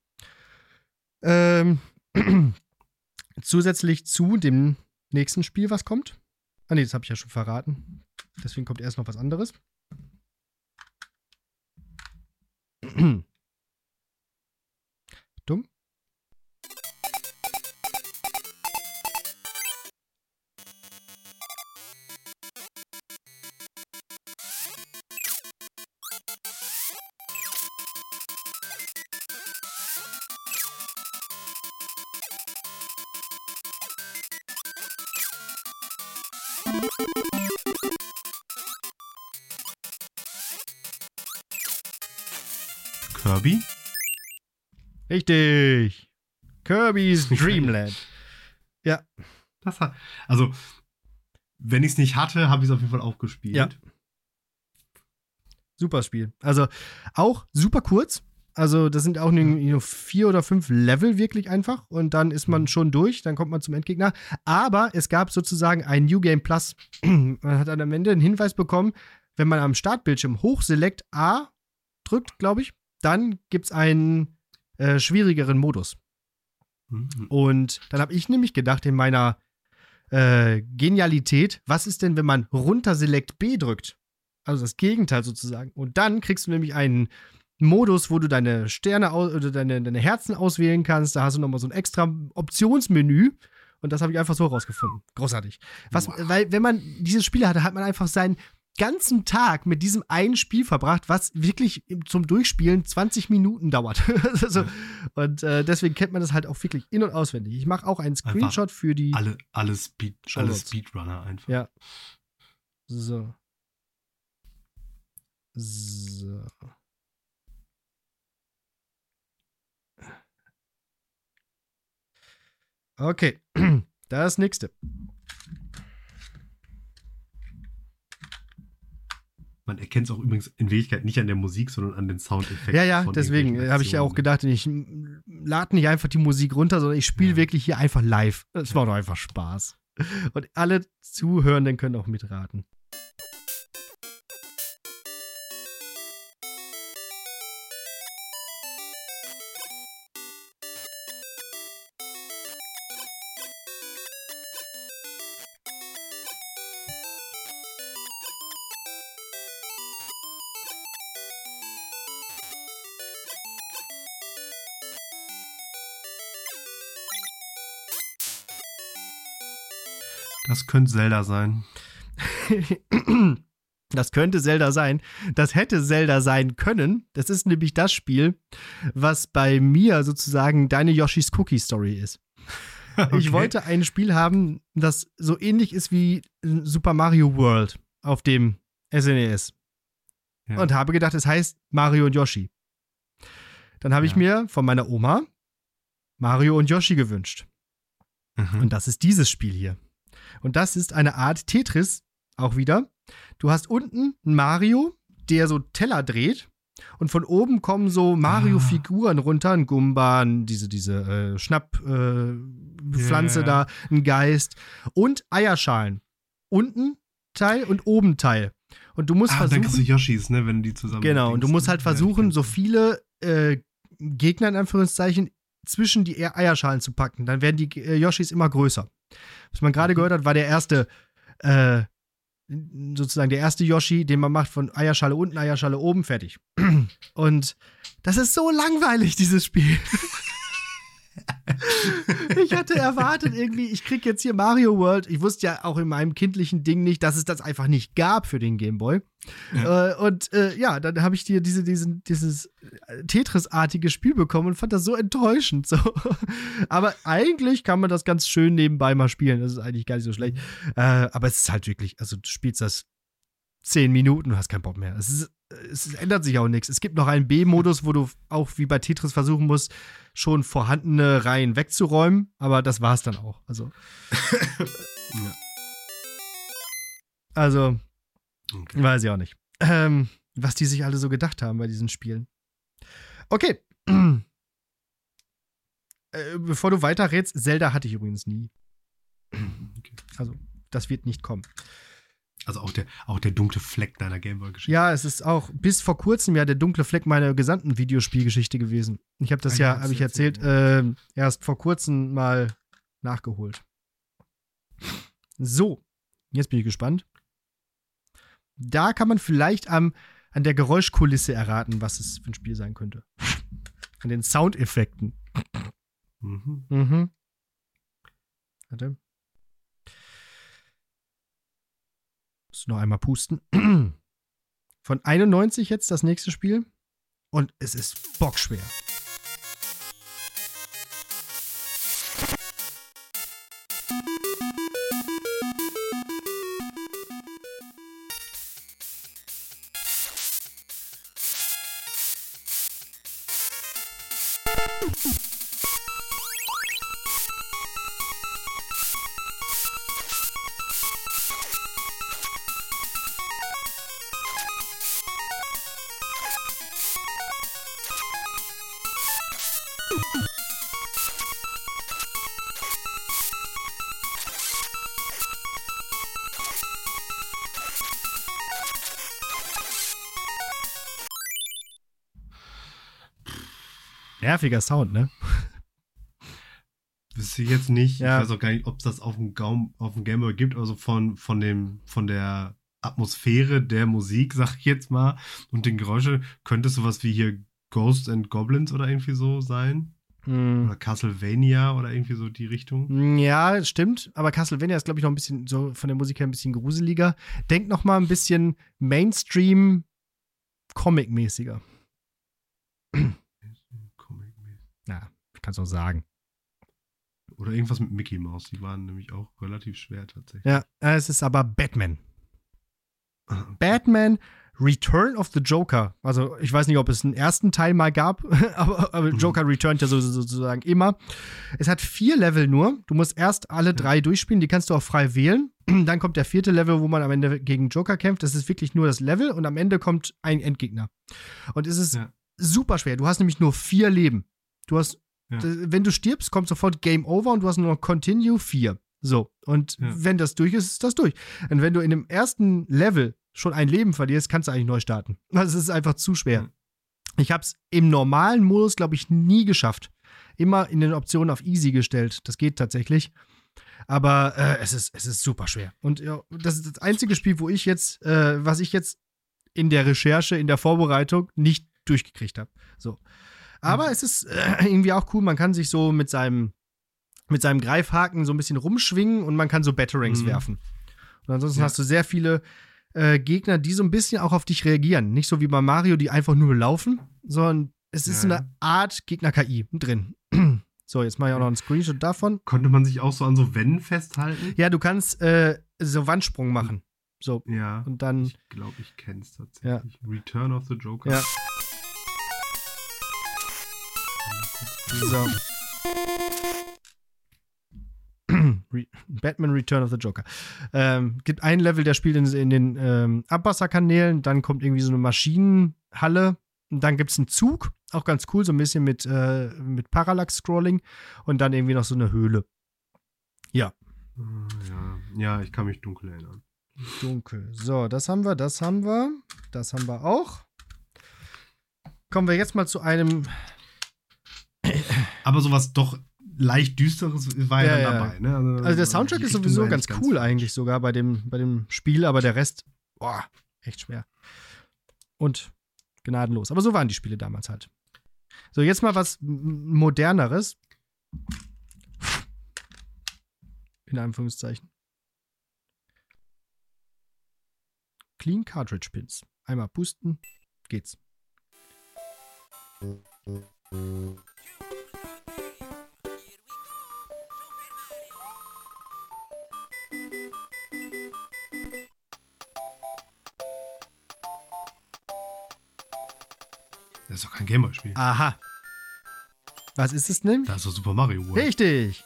Ähm, <clears throat> zusätzlich zu dem nächsten Spiel, was kommt. Ah, nee, das habe ich ja schon verraten. Deswegen kommt erst noch was anderes. <clears throat> Dumm. Richtig. Kirby's Dream Land. Das hat, also, wenn ich es nicht hatte, habe ich es auf jeden Fall auch gespielt. Ja. Super Spiel. Also auch super kurz. Also, das sind auch nur, nur vier oder fünf Level wirklich einfach. Und dann ist man schon durch. Dann kommt man zum Endgegner. Aber es gab sozusagen ein New Game Plus. <clears throat> man hat dann am Ende einen Hinweis bekommen, wenn man am Startbildschirm Hochselect A drückt, glaube ich, dann gibt es einen äh, schwierigeren Modus. Mhm. Und dann habe ich nämlich gedacht, in meiner äh, Genialität, was ist denn, wenn man runter Select B drückt? Also das Gegenteil sozusagen. Und dann kriegst du nämlich einen Modus, wo du deine Sterne oder deine, deine Herzen auswählen kannst. Da hast du nochmal so ein extra Optionsmenü. Und das habe ich einfach so rausgefunden. Großartig. Was, wow. Weil, wenn man diese Spiele hatte, hat man einfach seinen ganzen Tag mit diesem einen Spiel verbracht, was wirklich zum Durchspielen 20 Minuten dauert. <laughs> also, und äh, deswegen kennt man das halt auch wirklich in- und auswendig. Ich mache auch einen Screenshot einfach für die. Alle, alle, Speed, alle Speedrunner einfach. Ja. So. So. Okay, <clears throat> das nächste. Man erkennt es auch übrigens in Wirklichkeit nicht an der Musik, sondern an den Soundeffekten. Ja, ja, deswegen habe ich ja auch gedacht, ich lade nicht einfach die Musik runter, sondern ich spiele ja. wirklich hier einfach live. Das war doch einfach Spaß. <laughs> Und alle Zuhörenden können auch mitraten. Das könnte Zelda sein. <clears throat> Das könnte Zelda sein. Das hätte Zelda sein können. Das ist nämlich das Spiel, was bei mir sozusagen deine Yoshi's Cookie Story ist. <laughs> Okay. Ich wollte ein Spiel haben, das so ähnlich ist wie Super Mario World auf dem SNES. E ja. Und habe gedacht, es heißt Mario und Yoshi. Dann habe ja. ich mir von meiner Oma Mario und Yoshi gewünscht. Mhm. Und das ist dieses Spiel hier. Und das ist eine Art Tetris, auch wieder. Du hast unten einen Mario, der so Teller dreht. Und von oben kommen so Mario-Figuren ah. runter, ein Gumba, diese, diese äh, Schnapppflanze äh, yeah. da, ein Geist und Eierschalen. Unten Teil und oben Teil. Und du musst ah, versuchen. Dann kriegst du Yoshis, ne, wenn die zusammen. Genau, und du musst halt versuchen, so viele äh, Gegner in Anführungszeichen zwischen die Eierschalen zu packen. Dann werden die äh, Yoshis immer größer. Was man gerade mhm. gehört hat, war der erste, äh, sozusagen der erste Yoshi, den man macht von Eierschale unten, Eierschale oben, fertig. <clears throat> Und das ist so langweilig, dieses Spiel. <laughs> <laughs> ich hatte erwartet irgendwie, ich krieg jetzt hier Mario World. Ich wusste ja auch in meinem kindlichen Ding nicht, dass es das einfach nicht gab für den Game Boy. Ja. Äh, und äh, ja, dann habe ich dir diese, diesen, dieses Tetris-artige Spiel bekommen und fand das so enttäuschend. So. <laughs> aber eigentlich kann man das ganz schön nebenbei mal spielen. Das ist eigentlich gar nicht so schlecht. Äh, aber es ist halt wirklich, also du spielst das zehn Minuten, du hast keinen Bock mehr. Es, ist, es ändert sich auch nichts. Es gibt noch einen B-Modus, wo du auch wie bei Tetris versuchen musst, schon vorhandene Reihen wegzuräumen, aber das war es dann auch. Also. <laughs> ja. Also, okay. weiß ich auch nicht. Ähm, was die sich alle so gedacht haben bei diesen Spielen. Okay. <clears throat> äh, bevor du weiterrätst, Zelda hatte ich übrigens nie. Okay. Also, das wird nicht kommen. Also auch der, auch der dunkle Fleck deiner Gameboy-Geschichte. Ja, es ist auch bis vor kurzem ja der dunkle Fleck meiner gesamten Videospielgeschichte gewesen. Ich habe das ah, ja, habe ich erzählt, äh, erst vor kurzem mal nachgeholt. So, jetzt bin ich gespannt. Da kann man vielleicht am, an der Geräuschkulisse erraten, was es für ein Spiel sein könnte. An den Soundeffekten. Mhm. Mhm. Warte. Muss nur einmal pusten. <clears throat> Von 91 jetzt das nächste Spiel. Und es ist bockschwer. Thank Nerviger Sound, ne? Wüsste ich jetzt nicht. Ja. Ich weiß auch gar nicht, ob es das auf dem, Gaum, auf dem Gameboy gibt, also von, von, dem, von der Atmosphäre der Musik, <laughs> sag ich jetzt mal, und den Geräusche, könnte es sowas wie hier Ghosts and Goblins oder irgendwie so sein? Hm. Oder Castlevania oder irgendwie so die Richtung? Mm, Ja, stimmt. Aber Castlevania ist, glaube ich, noch ein bisschen so von der Musik her ein bisschen gruseliger. Denk noch mal ein bisschen Mainstream Comic-mäßiger. Ja, ich kann es auch sagen. Oder irgendwas mit Mickey Mouse. Die waren nämlich auch relativ schwer tatsächlich. Ja, äh, es ist aber Batman. Ah, Batman Return of the Joker. Also, ich weiß nicht, ob es einen ersten Teil mal gab, <laughs> aber, aber Mhm. Joker returnt ja so, so- sozusagen immer. Es hat vier Level nur. Du musst erst alle drei durchspielen, die kannst du auch frei wählen. <clears throat> Dann kommt der vierte Level, wo man am Ende gegen Joker kämpft. Das ist wirklich nur das Level und am Ende kommt ein Endgegner. Und es ist Ja. super schwer. Du hast nämlich nur vier Leben. Du hast, Ja. wenn du stirbst, kommt sofort Game Over und du hast nur noch Continue vier. So. Und Ja. wenn das durch ist, ist das durch. Und wenn du in dem ersten Level schon ein Leben verlierst, kannst du eigentlich neu starten. <laughs> Also es ist einfach zu schwer. Mhm. Ich habe es im normalen Modus, glaube ich, nie geschafft. Immer in den Optionen auf Easy gestellt. Das geht tatsächlich. Aber äh, es, ist, es ist super schwer. Und ja, das ist das einzige Spiel, wo ich jetzt, äh, was ich jetzt in der Recherche, in der Vorbereitung nicht durchgekriegt habe. So. Aber es ist äh, irgendwie auch cool. Man kann sich so mit seinem, mit seinem Greifhaken so ein bisschen rumschwingen und man kann so Batterings Mhm. werfen. Und ansonsten Ja. hast du sehr viele äh, Gegner, die so ein bisschen auch auf dich reagieren. Nicht so wie bei Mario, die einfach nur laufen, sondern es ist Ja. eine Art Gegner-KI drin. <clears throat> so, jetzt mache ich auch noch einen Screenshot davon. Konnte man sich auch so an so Wänden festhalten? Ja, du kannst äh, so Wandsprung machen. So, Ja. und dann. Ich glaube, ich kenne es tatsächlich. Return of the Joker. Ja. So. <clears throat> Batman Return of the Joker. Ähm, gibt ein Level, der spielt in, in den ähm, Abwasserkanälen, dann kommt irgendwie so eine Maschinenhalle, und dann gibt es einen Zug, auch ganz cool, so ein bisschen mit, äh, mit Parallax-Scrolling und dann irgendwie noch so eine Höhle. Ah, Ja. ja, ich kann mich dunkel erinnern. Dunkel. So, das haben wir, das haben wir, das haben wir auch. Kommen wir jetzt mal zu einem Aber sowas doch leicht düsteres war ja, Ja, dann dabei. Ne? Also der Soundtrack ist sowieso ganz nicht cool falsch. eigentlich sogar bei dem, bei dem Spiel, aber der Rest, boah, echt schwer. Und gnadenlos. Aber so waren die Spiele damals halt. So, jetzt mal was moderneres. In Anführungszeichen. Clean Cartridge Pins. Einmal pusten, geht's. Kein Gameboy-Spiel. Aha. Was ist es denn? Das ist doch Super Mario World. Richtig.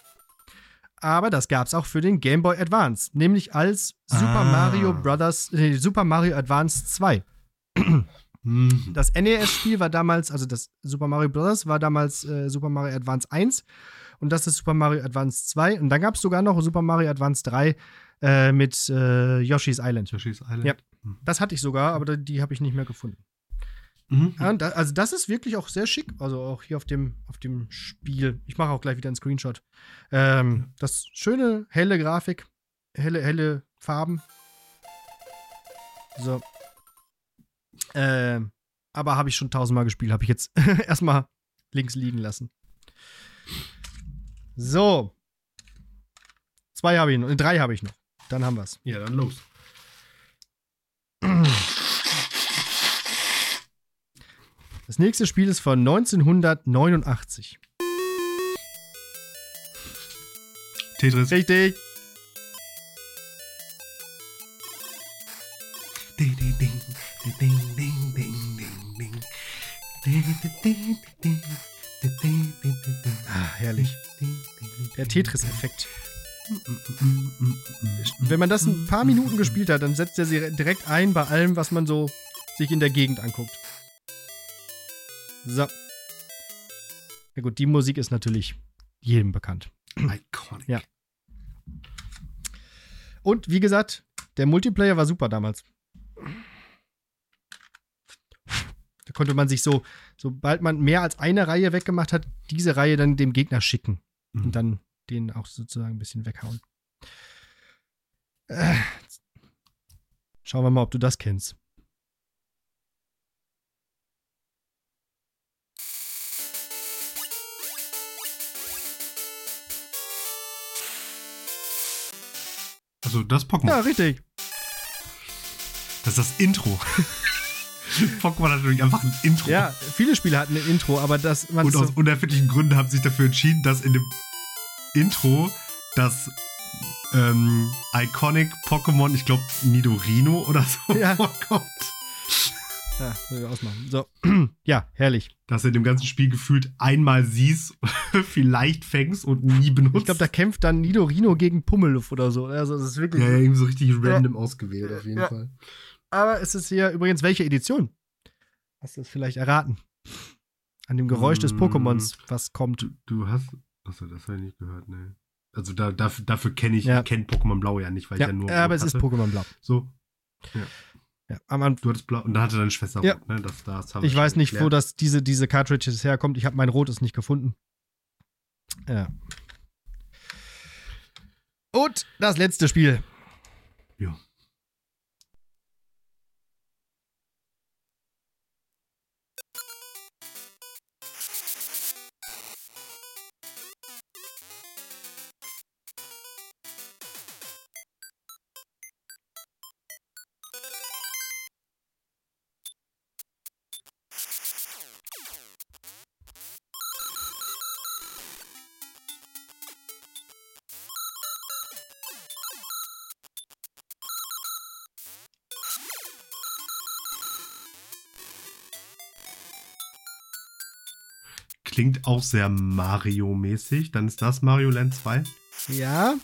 Aber das gab's auch für den Game Boy Advance, nämlich als Super Ah. Mario Brothers, äh, Super Mario Advance 2. <clears throat> Mhm. Das NES-Spiel war damals, also das Super Mario Brothers war damals äh, Super Mario Advance 1 und das ist Super Mario Advance 2 und dann gab's sogar noch Super Mario Advance 3 äh, mit äh, Yoshi's Island. Yoshi's Island. Ja. Mhm. Das hatte ich sogar, aber die habe ich nicht mehr gefunden. Mhm. Ja, da, also das ist wirklich auch sehr schick. Also auch hier auf dem, auf dem Spiel. Ich mache auch gleich wieder einen Screenshot. Ähm, das schöne, helle Grafik, helle, helle Farben. So. Ähm, aber habe ich schon tausendmal gespielt. Habe ich jetzt <laughs> erstmal links liegen lassen. So. Zwei habe ich noch. äh, Drei habe ich noch. Dann haben wir's. Ja, dann los. Das nächste Spiel ist von 1989. Tetris. Richtig. Ding, ding, ding, ding, ding, ding, ding. Ah, herrlich. Der Tetris-Effekt. Wenn man das ein paar Minuten gespielt hat, dann setzt er sie direkt ein bei allem, was man so sich in der Gegend anguckt. So. Ja gut, die Musik ist natürlich jedem bekannt. Iconic. Ja. Und wie gesagt, der Multiplayer war super damals. Da konnte man sich so, sobald man mehr als eine Reihe weggemacht hat, diese Reihe dann dem Gegner schicken Mhm. und dann den auch sozusagen ein bisschen weghauen. Äh, schauen wir mal, ob du das kennst. Also das Pokémon. Ja, richtig. Das ist das Intro. <laughs> Pokémon hat natürlich einfach ein Intro. Ja, viele Spiele hatten ein Intro, aber das man Und so, aus unerfindlichen Gründen haben sie sich dafür entschieden, dass in dem Intro das ähm, Iconic Pokémon, ich glaube Nidorino oder so Ja. vorkommt. Ja, ich ausmachen. So, <clears throat> ja, herrlich. Dass du in dem ganzen Spiel gefühlt einmal siehst, <laughs> vielleicht fängst und nie benutzt. Ich glaube, da kämpft dann Nidorino gegen Pummeluff oder so. Also, das ist wirklich. ja, ja, eben so richtig random ausgewählt auf jeden Ja. Fall. Aber es ist hier übrigens welche Edition? Hast du es vielleicht erraten? An dem Geräusch des Mm. Pokémons, was kommt. Du, du hast. Achso, das habe ich nicht gehört, ne. Also da, dafür, dafür kenne ich, Ja. ich kenne Pokémon Blau ja nicht, weil Ja, ich ja nur. aber Rot es ist. Pokémon Blau. So, Ja, am Anfang. du hattest Blau und da hatte deine Schwester Ja. Rot, ne? Das, das Ich weiß nicht, wo geklärt. das, diese, diese Cartridges herkommt. Ich habe mein rotes nicht gefunden. Ja. Und das letzte Spiel. Ja. Klingt auch sehr Mario-mäßig. Dann ist das Mario Land 2. Ja.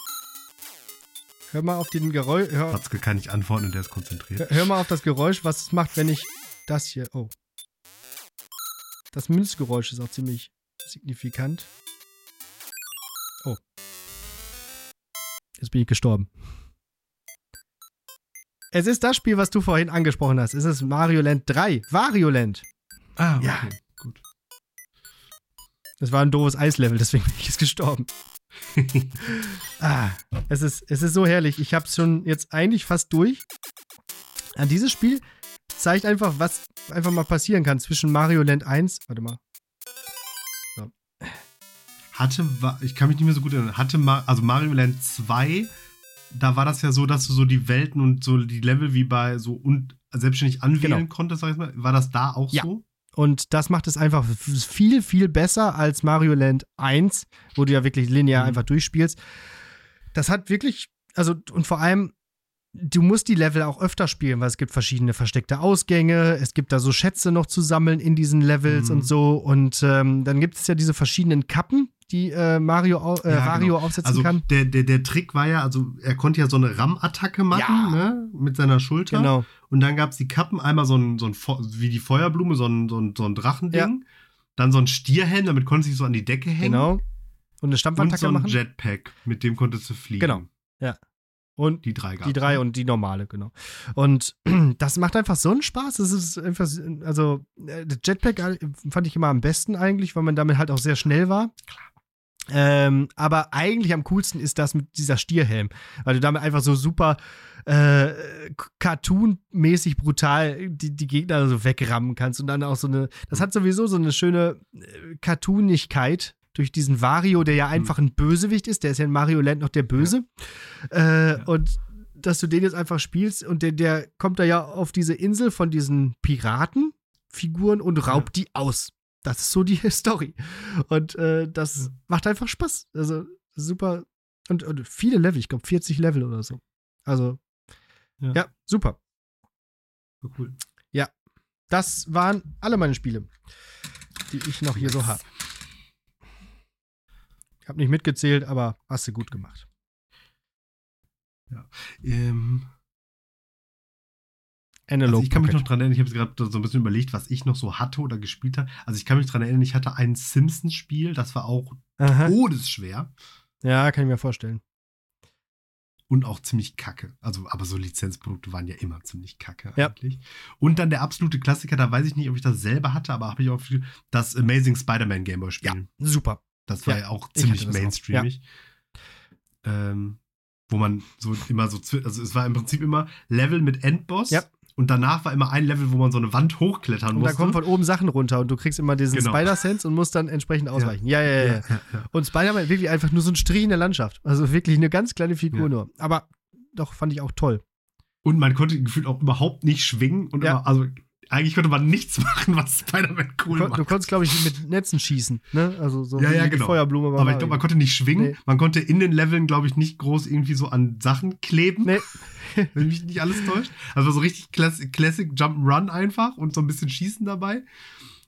Hör mal auf den Geräusch. Hör, Watzke kann nicht antworten und der ist konzentriert. hör- mal auf das Geräusch, was es macht, wenn ich das hier. Oh. Das Münzgeräusch ist auch ziemlich signifikant. Oh. Jetzt bin ich gestorben. Es ist das Spiel, was du vorhin angesprochen hast. Es ist Mario Land 3. Wario Land. Ah, Ja. okay, gut. Das war ein doofes Eislevel, deswegen bin ich jetzt gestorben. <laughs> Ah, es ist, es ist so herrlich. Ich habe es schon jetzt eigentlich fast durch. An dieses Spiel zeigt einfach, was einfach mal passieren kann zwischen Mario Land 1. Warte mal. hatte, wa- ich kann mich nicht mehr so gut erinnern, hatte, also Mario Land 2, da war das ja so, dass du so die Welten und so die Level wie bei so und selbstständig anwählen Genau. konntest, sag ich mal. War das da auch Ja. so? Und das macht es einfach viel, viel besser als Mario Land 1, wo du ja wirklich linear Mhm. einfach durchspielst. Das hat wirklich, also und vor allem, du musst die Level auch öfter spielen, weil es gibt verschiedene versteckte Ausgänge, es gibt da so Schätze noch zu sammeln in diesen Levels Mhm. und so. Und ähm, dann gibt es ja diese verschiedenen Kappen, die äh, Mario, äh, Ja, Wario genau. aufsetzen Also kann. der, der, der Trick war ja, also er konnte ja so eine RAM-Attacke machen, Ja. ne? Mit seiner Schulter. Genau. Und dann gab es die Kappen, einmal so ein, so ein wie die Feuerblume, so ein, so ein, so ein Drachending. Dann so ein Stierhelm, damit konnte sich so an die Decke hängen. Genau. Und eine Und Stampfattacke so ein machen. Jetpack, mit dem konntest du fliegen. Genau. Und Die drei gab's. Die drei ne? und die normale, genau. Und <clears throat> das macht einfach so einen Spaß. Es ist einfach, also, äh, das Jetpack äh, fand ich immer am besten eigentlich, weil man damit halt auch sehr schnell war. Ähm, aber eigentlich am coolsten ist das mit dieser Stierhelm, weil du damit einfach so super äh, Cartoon-mäßig brutal die, die Gegner so wegrammen kannst und dann auch so eine, das hat sowieso so eine schöne äh, Cartoonigkeit durch diesen Vario, der ja einfach ein Bösewicht ist, der ist ja in Mario Land noch der Böse. Äh, Und dass du den jetzt einfach spielst und der, der kommt da ja auf diese Insel von diesen Piratenfiguren und raubt die aus. Das ist so die <laughs> Story. Und äh, das Ja. macht einfach Spaß. Also super. Und, und viele Level, ich glaube 40 Level oder so. Also, Ja. ja, super. So cool. Das waren alle meine Spiele, die ich noch hier so habe. Ich habe nicht mitgezählt, aber hast du gut gemacht. Ähm, Analog Also ich kann mich noch dran erinnern, ich habe gerade so ein bisschen überlegt, was ich noch so hatte oder gespielt habe. Also ich kann mich dran erinnern, ich hatte ein Simpsons-Spiel, das war auch Aha. todesschwer Ja, kann ich mir vorstellen. und auch ziemlich kacke. Also, aber so Lizenzprodukte waren ja immer ziemlich kacke Ja. eigentlich. Und dann der absolute Klassiker, da weiß ich nicht, ob ich das selber hatte, aber habe ich auch das Amazing Spider-Man Gameboy-Spiel. Super. Das war Ja, ja, auch ich ziemlich das auch, mainstreamig. Ähm, wo man so immer so, also es war im Prinzip immer Level mit Endboss. Ja. Und danach war immer ein Level, wo man so eine Wand hochklettern Und da musste. kommen von oben Sachen runter und du kriegst immer diesen Genau. Spider-Sense und musst dann entsprechend ausweichen. Ja, ja, ja. ja. ja, ja. Und Spider-Man wirklich einfach nur so ein Strich in der Landschaft. Also wirklich eine ganz kleine Figur Ja. nur. Aber doch, fand ich auch toll. Und man konnte gefühlt auch überhaupt nicht schwingen. Und Ja. immer, also eigentlich konnte man nichts <laughs> machen, was Spider-Man cool Du, macht. du konntest, glaube ich, mit Netzen schießen. Ne? Also so Ja, ja, genau. Feuerblume. aber ich glaube, man konnte nicht schwingen. Nee. Man konnte in den Leveln, glaube ich, nicht groß irgendwie so an Sachen kleben. Nee. <laughs> Wenn mich nicht alles täuscht. Also so richtig Classic, Classic Jump'n'Run einfach und so ein bisschen Schießen dabei.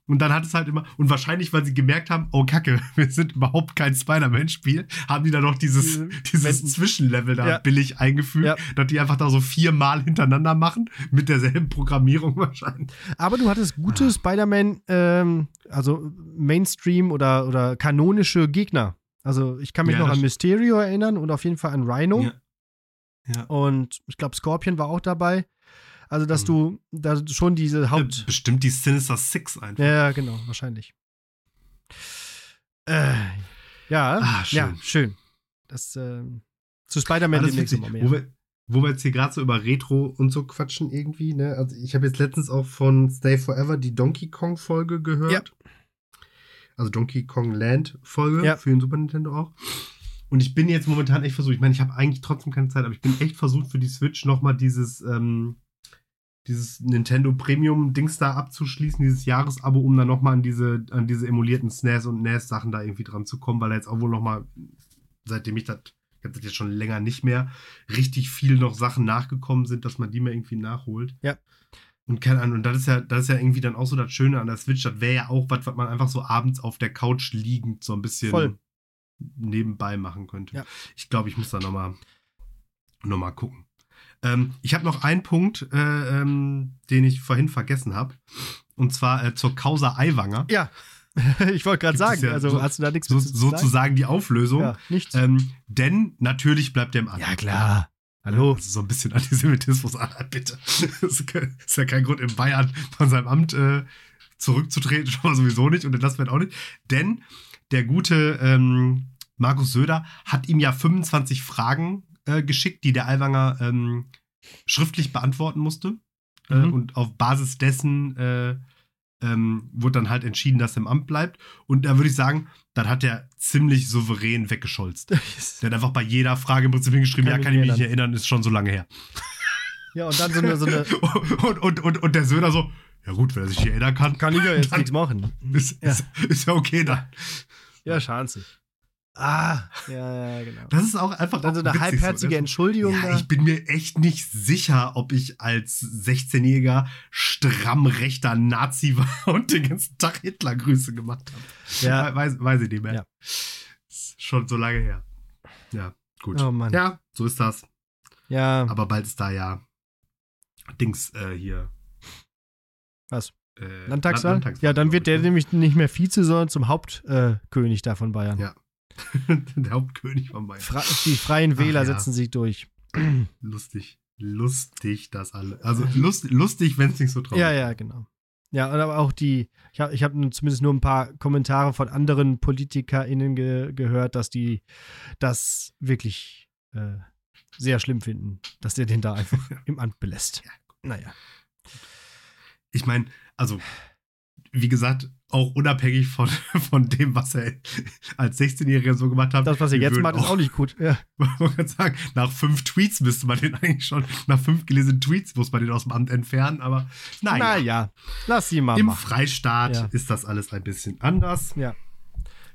Und dann hat es halt immer, und wahrscheinlich, weil sie gemerkt haben, oh Kacke, <laughs> wir sind überhaupt kein Spider-Man-Spiel, haben die dann noch dieses, Diese dieses. Zwischenlevel da Ja. billig eingefügt, Ja. dass die einfach da so viermal hintereinander machen, mit derselben Programmierung <laughs> wahrscheinlich. Aber du hattest gute Ah. Spider-Man, ähm, also Mainstream oder, oder kanonische Gegner. Also ich kann mich Ja, noch an Mysterio erinnern und auf jeden Fall an Rhino. Ja. Ja. Und ich glaube, Scorpion war auch dabei. Also, dass Mhm. du da schon diese Haupt. Bestimmt die Sinister Six einfach. Ja, genau, wahrscheinlich. Äh, ja, Ah, schön. ja, schön. Das ähm, zu Spider-Man Alles demnächst nochmal Wo mehr. wir, wo wir jetzt hier gerade so über Retro und so quatschen irgendwie, ne? Also ich habe jetzt letztens auch von Stay Forever die Donkey Kong Folge gehört. Ja. Also Donkey Kong Land Folge Ja. für den Super Nintendo auch. Und ich bin jetzt momentan echt versucht, ich meine, ich habe eigentlich trotzdem keine Zeit, aber ich bin echt versucht für die Switch nochmal dieses, ähm, dieses Nintendo Premium Dings da abzuschließen, dieses Jahresabo, um dann nochmal an diese, an diese emulierten SNES und NES Sachen da irgendwie dran zu kommen, weil da jetzt auch wohl nochmal, seitdem ich das, ich habe das jetzt schon länger nicht mehr, richtig viel noch Sachen nachgekommen sind, dass man die mal irgendwie nachholt. Ja. Und keine Ahnung, und das ist ja, das ist ja irgendwie dann auch so das Schöne an der Switch, das wäre ja auch was, was man einfach so abends auf der Couch liegend so ein bisschen Voll. nebenbei machen könnte. Ja. Ich glaube, ich muss da nochmal noch mal gucken. Ähm, ich habe noch einen Punkt, äh, ähm, den ich vorhin vergessen habe. Und zwar äh, zur Causa Aiwanger. Ja, <laughs> ich wollte gerade sagen, ja also so- hast du da nichts So, mit zu sagen? sozusagen die Auflösung. Ja, nichts. Ähm, denn natürlich bleibt er im Amt. ja, klar. Hallo. Also so ein bisschen Antisemitismus, <laughs> ah, bitte. Das ist ja kein Grund, in Bayern von seinem Amt äh, zurückzutreten, <laughs> schon mal sowieso nicht und in das wird auch nicht. Denn der gute ähm, Markus Söder hat ihm ja 25 Fragen äh, geschickt, die der Aiwanger ähm, schriftlich beantworten musste. Äh, Mhm. und auf Basis dessen äh, ähm, wurde dann halt entschieden, dass er im Amt bleibt. Und da würde ich sagen, dann hat er ziemlich souverän weggescholzt. <laughs> Der hat einfach bei jeder Frage im Prinzip hingeschrieben, Kann ja, kann ich mich nicht erinnern, ist schon so lange her. Ja, und dann so eine, <laughs> so eine Und, und, und, und der Söder so, ja gut, wenn er sich nicht erinnern kann, kann ich ja jetzt nichts machen. ist, Ja. ist, ist ja okay dann. Ja, schanzig. Ah, ja, ja, genau. Das ist auch einfach Dann so eine witzig halbherzige so. Entschuldigung Ja, ich bin mir echt nicht sicher, ob ich als 16-jähriger stramm rechter Nazi <laughs> war und den ganzen Tag Hitlergrüße gemacht habe. Ja. Weiß, weiß ich nicht mehr. Ja. Ist schon so lange her. Ja, gut. Oh Mann. Ja, so ist das. Ja, Aber bald ist da ja Dings äh, hier. Was? Äh, Landtagswahl? Land- Landtagswahl, ja, dann wird der glaub nämlich nicht mehr Vize, sondern zum Hauptkönig äh, da von Bayern. Ja. <laughs> der Hauptkönig von Bayern. Fra die freien Ach Wähler ja. setzen sich durch. <clears throat> Lustig. Lustig, das alle. Also lust, lustig, wenn es nicht so traurig Ja, ja, genau. Ja, und aber auch die, ich habe ich hab zumindest nur ein paar Kommentare von anderen PolitikerInnen ge gehört, dass die das wirklich äh, sehr schlimm finden, dass der den da einfach <laughs> im Amt belässt. Ja. Naja. Ich meine, also, wie gesagt, auch unabhängig von, <laughs> von dem, was er als 16-Jähriger so gemacht hat. Das, was er jetzt macht, ist auch nicht gut. Ja. <laughs> Man kann sagen, nach fünf Tweets müsste man den eigentlich schon, nach fünf gelesenen Tweets muss man den aus dem Amt entfernen, aber naja. Naja, lass sie mal Im machen. Freistaat Ja. ist das alles ein bisschen anders. Ja.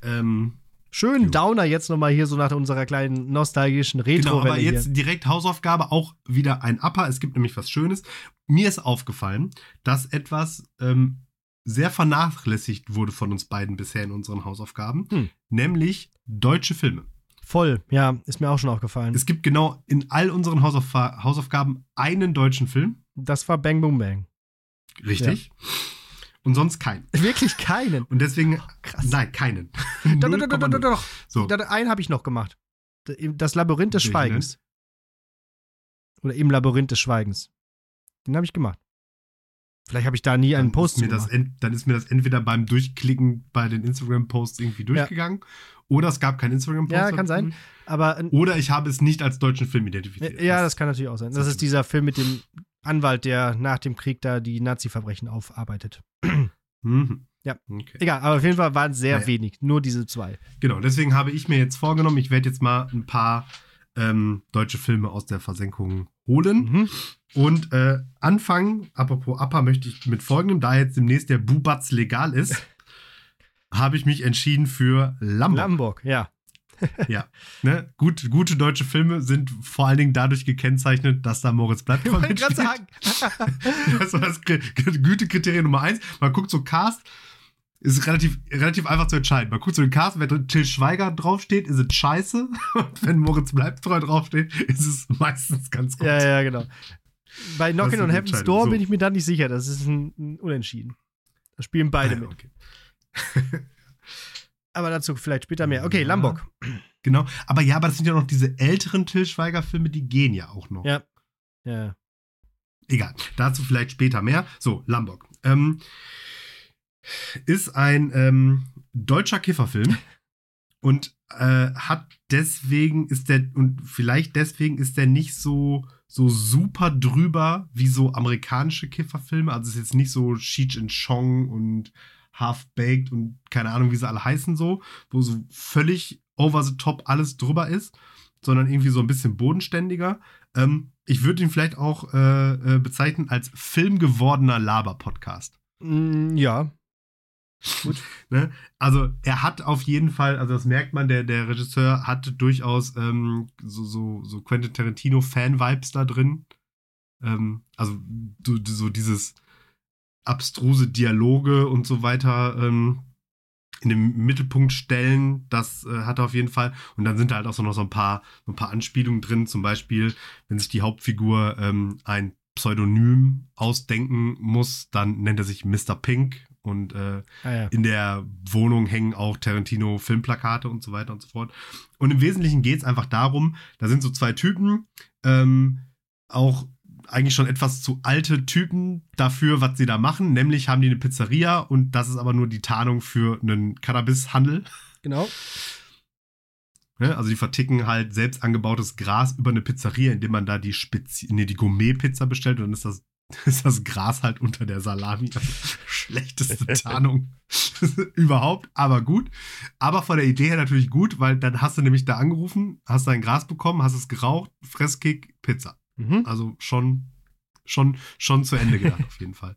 Ähm, Schön. Downer jetzt nochmal hier so nach unserer kleinen nostalgischen retro Genau, aber hier. jetzt direkt Hausaufgabe, auch wieder ein Upper. Es gibt nämlich was Schönes. Mir ist aufgefallen, dass etwas ähm, sehr vernachlässigt wurde von uns beiden bisher in unseren Hausaufgaben, Hm. nämlich deutsche Filme. Voll, ja, ist mir auch schon aufgefallen. Es gibt genau in all unseren Hausauf Hausaufgaben einen deutschen Film. Das war Bang Boom Bang. Richtig. Und sonst keinen. <laughs> Wirklich keinen. Und deswegen, Krass. nein, keinen. <laughs> Doch, doch, doch, doch, doch, 0,0. doch. <laughs> So, Da- Einen habe ich noch gemacht. Das Labyrinth des Schweigens. Oder im Labyrinth des Schweigens. Den habe ich gemacht. Vielleicht habe ich da nie einen dann Post mir das ent, dann ist mir das entweder beim Durchklicken bei den Instagram-Posts irgendwie durchgegangen oder es gab keinen Instagram-Post. Ja, kann sein. Aber Oder ich habe es nicht als deutschen Film identifiziert. ja, das kann natürlich auch sein. Das das ist dieser Film mit dem Anwalt, der nach dem Krieg da die Nazi-Verbrechen aufarbeitet. Mhm. Ja. Okay. Egal, aber auf jeden Fall waren es sehr Naja. wenig. Nur diese zwei. Genau, deswegen habe ich mir jetzt vorgenommen, ich werde jetzt mal ein paar ähm, deutsche Filme aus der Versenkung holen. Mhm. Und äh, anfangen, apropos Appa, möchte ich mit folgendem, da jetzt demnächst der Bubatz legal ist, <laughs> habe ich mich entschieden für Lambo. Lamborg, ja. <laughs> Ja, ne? Gut, gute deutsche Filme sind vor allen Dingen dadurch gekennzeichnet, dass da Moritz Ich gerade mitspielt. sagen. <laughs> Das war das Kri- Gütekriterium Nummer eins. Man guckt so Cast, ist relativ, relativ einfach zu entscheiden. Man guckt so den Cast, wenn Till Schweiger draufsteht, ist es scheiße. <laughs> Und wenn Moritz Bleibtreu draufsteht, ist es meistens ganz gut. ja, ja, genau. Bei Knockin' on Heaven's. Door So. bin ich mir da nicht sicher. Das ist ein, ein Unentschieden. Da spielen beide Ah, mit. okay. <laughs> Aber dazu vielleicht später mehr. Okay, Ja. Lamborg. Genau. Aber ja, aber das sind ja noch diese älteren Till Schweiger-Filme, die gehen ja auch noch. Ja. Ja. Egal, dazu vielleicht später mehr. So, Lombok. Ähm, ist ein ähm, deutscher Kifferfilm <laughs> und äh, hat deswegen ist der und vielleicht deswegen ist der nicht so so super drüber wie so amerikanische Kifferfilme. Also ist jetzt nicht so Cheech and Chong und Half Baked und keine Ahnung, wie sie alle heißen so, wo so völlig over the top alles drüber ist, sondern irgendwie so ein bisschen bodenständiger. Ähm, ich würde ihn vielleicht auch äh, äh, bezeichnen als filmgewordener Laber-Podcast. Mm, ja. Ne? Also er hat auf jeden Fall, also das merkt man, der, der Regisseur hat durchaus ähm, so, so, so Quentin Tarantino-Fan-Vibes da drin. Ähm, also so, so dieses abstruse Dialoge und so weiter ähm, in den Mittelpunkt stellen, das äh, hat er auf jeden Fall. Und dann sind da halt auch so noch so ein paar, so ein paar Anspielungen drin, zum Beispiel, wenn sich die Hauptfigur ähm, ein Pseudonym ausdenken muss, dann nennt er sich Mr. Pink und äh, Ah, ja. in der Wohnung hängen auch Tarantino Filmplakate und so weiter und so fort. Und im Wesentlichen geht es einfach darum, da sind so zwei Typen, ähm, auch eigentlich schon etwas zu alte Typen dafür, was sie da machen. Nämlich haben die eine Pizzeria und das ist aber nur die Tarnung für einen Cannabishandel. Genau. <laughs> Ne? Also die verticken halt selbst angebautes Gras über eine Pizzeria, indem man da die Spezi nee, die Gourmet-Pizza bestellt und dann ist das, <laughs> ist das Gras halt unter der Salami. Schlechteste Tarnung <laughs> überhaupt, aber gut. Aber von der Idee her natürlich gut, weil dann hast du nämlich da angerufen, hast dein Gras bekommen, hast es geraucht, Fresskick, Pizza. Mhm. Also schon, schon, schon zu Ende gedacht, <laughs> auf jeden Fall.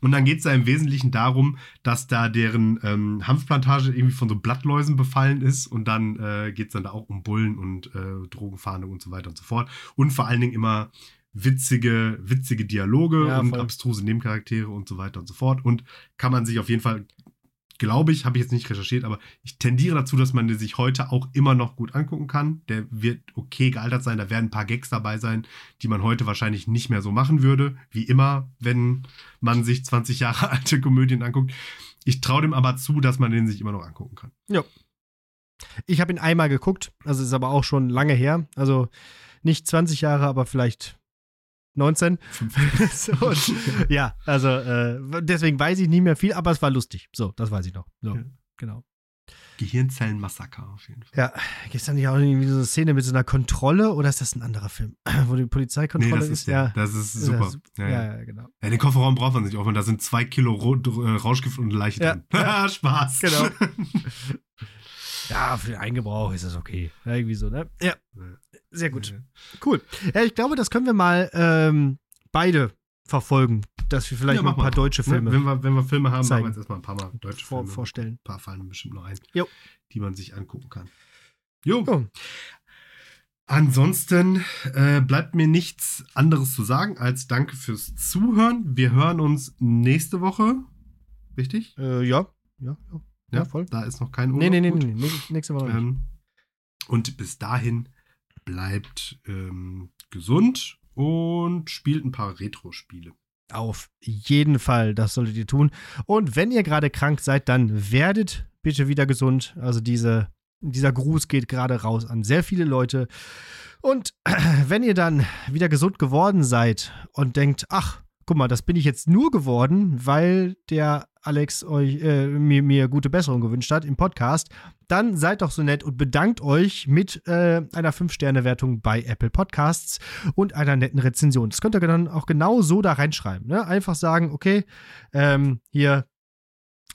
Und dann geht es da im Wesentlichen darum, dass da deren ähm, Hanfplantage irgendwie von so Blattläusen befallen ist und dann äh, geht es dann da auch um Bullen und äh, Drogenfahndung und so weiter und so fort. Und vor allen Dingen immer witzige, witzige Dialoge Ja, und voll. abstruse Nebencharaktere und so weiter und so fort. Und kann man sich auf jeden Fall, glaube ich, habe ich jetzt nicht recherchiert, aber ich tendiere dazu, dass man den sich heute auch immer noch gut angucken kann. Der wird okay gealtert sein. Da werden ein paar Gags dabei sein, die man heute wahrscheinlich nicht mehr so machen würde. Wie immer, wenn man sich 20 Jahre <laughs> alte Komödien anguckt. Ich traue dem aber zu, dass man den sich immer noch angucken kann. Ich habe ihn einmal geguckt, also ist aber auch schon lange her. Also nicht 20 Jahre, aber vielleicht 19. <laughs> so, und, <laughs> ja, also äh, deswegen weiß ich nicht mehr viel, aber es war lustig. So, das weiß ich noch. So, Ja. genau. Gehirnzellenmassaker auf jeden Fall. Ja, gibt es da nicht auch irgendwie so eine Szene mit so einer Kontrolle oder ist das ein anderer Film, <clears throat> wo die Polizeikontrolle das ist, der. Das ist super. Ja, sup- Ja, ja, ja. ja, genau. Ja, den Kofferraum braucht man sich auch, wenn da sind zwei Kilo äh, Rauschgift und eine Leiche Ja. drin. <laughs> Spaß. Genau. Ja, für den Eingebrauch ist das okay. Ja, irgendwie so, ne? Ja, sehr gut. Cool. Ja, ich glaube, das können wir mal ähm, beide verfolgen, dass wir vielleicht Ja, noch mach ein paar mal. deutsche Filme Wenn wir, wenn wir Filme haben, zeigen. machen wir jetzt erstmal ein paar Mal deutsche vor, Filme. vorstellen. Ein paar fallen bestimmt noch ein, Jo. die man sich angucken kann. Jo. Jo. Ansonsten äh, bleibt mir nichts anderes zu sagen als Danke fürs Zuhören. Wir hören uns nächste Woche. Richtig? Äh, ja. Ja, ja. Ja, voll. Da ist noch kein Urlaub. Nee, nee, nee, nee, nee, nächste Woche. Ähm, und bis dahin bleibt ähm, gesund und spielt ein paar Retro-Spiele. Auf jeden Fall, das solltet ihr tun. Und wenn ihr gerade krank seid, dann werdet bitte wieder gesund. Also diese, dieser Gruß geht gerade raus an sehr viele Leute. Und <clears throat> wenn ihr dann wieder gesund geworden seid und denkt, ach, guck mal, das bin ich jetzt nur geworden, weil der Alex euch, äh, mir, mir gute Besserung gewünscht hat im Podcast, dann seid doch so nett und bedankt euch mit äh, einer 5-Sterne-Wertung bei Apple Podcasts und einer netten Rezension. Das könnt ihr dann auch genau so da reinschreiben. Ne? Einfach sagen, okay, ähm, hier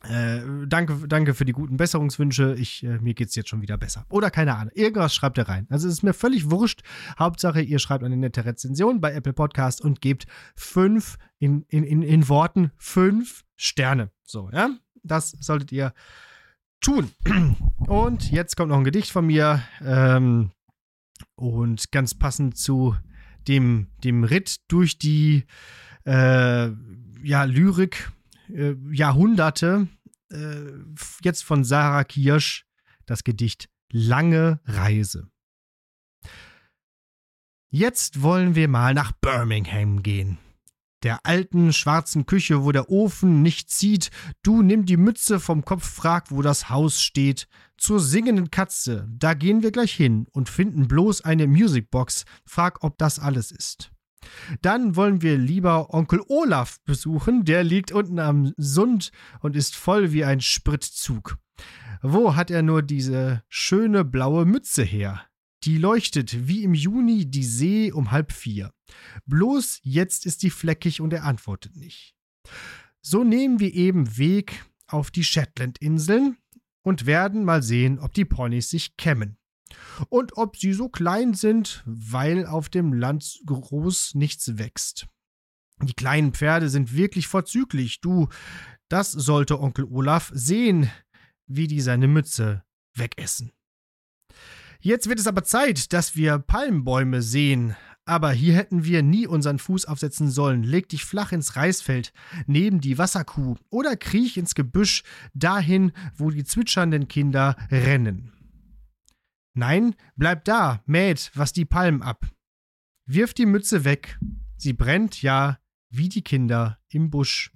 äh, danke, danke für die guten Besserungswünsche. Ich, äh, mir geht's jetzt schon wieder besser. Oder keine Ahnung. Irgendwas schreibt ihr rein. Also es ist mir völlig wurscht. Hauptsache, ihr schreibt eine nette Rezension bei Apple Podcast und gebt fünf in, in, in, in Worten fünf Sterne. So, ja. Das solltet ihr tun. Und jetzt kommt noch ein Gedicht von mir. Ähm, und ganz passend zu dem, dem Ritt durch die äh, ja, Lyrik äh, Jahrhunderte. Äh, jetzt von Sarah Kirsch das Gedicht Lange Reise. Jetzt wollen wir mal nach Birmingham gehen. Der alten schwarzen Küche, wo der Ofen nicht zieht, du nimm die Mütze vom Kopf, frag, wo das Haus steht. Zur singenden Katze, da gehen wir gleich hin und finden bloß eine Musicbox, frag, ob das alles ist. Dann wollen wir lieber Onkel Olaf besuchen, der liegt unten am Sund und ist voll wie ein Spritzug. Wo hat er nur diese schöne blaue Mütze her? Die leuchtet wie im Juni die See um halb vier. Bloß jetzt ist die fleckig und er antwortet nicht. So nehmen wir eben Weg auf die Shetland-Inseln und werden mal sehen, ob die Ponys sich kämmen und ob sie so klein sind, weil auf dem Land groß nichts wächst. Die kleinen Pferde sind wirklich vorzüglich, du, das sollte Onkel Olaf sehen, wie die seine Mütze wegessen. Jetzt wird es aber Zeit, dass wir Palmbäume sehen. Aber hier hätten wir nie unseren Fuß aufsetzen sollen. Leg dich flach ins Reisfeld, neben die Wasserkuh, oder kriech ins Gebüsch, dahin, wo die zwitschernden Kinder rennen. Nein, bleib da, mäht, was die Palmen ab. Wirf die Mütze weg, sie brennt ja wie die Kinder im Busch.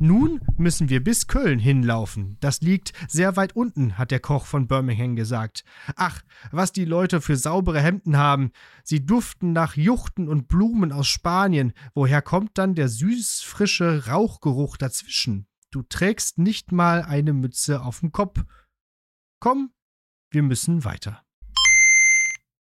Nun müssen wir bis Köln hinlaufen. Das liegt sehr weit unten, hat der Koch von Birmingham gesagt. Ach, was die Leute für saubere Hemden haben. Sie duften nach Juchten und Blumen aus Spanien. Woher kommt dann der süß frische Rauchgeruch dazwischen? Du trägst nicht mal eine Mütze auf dem Kopf. Komm, wir müssen weiter.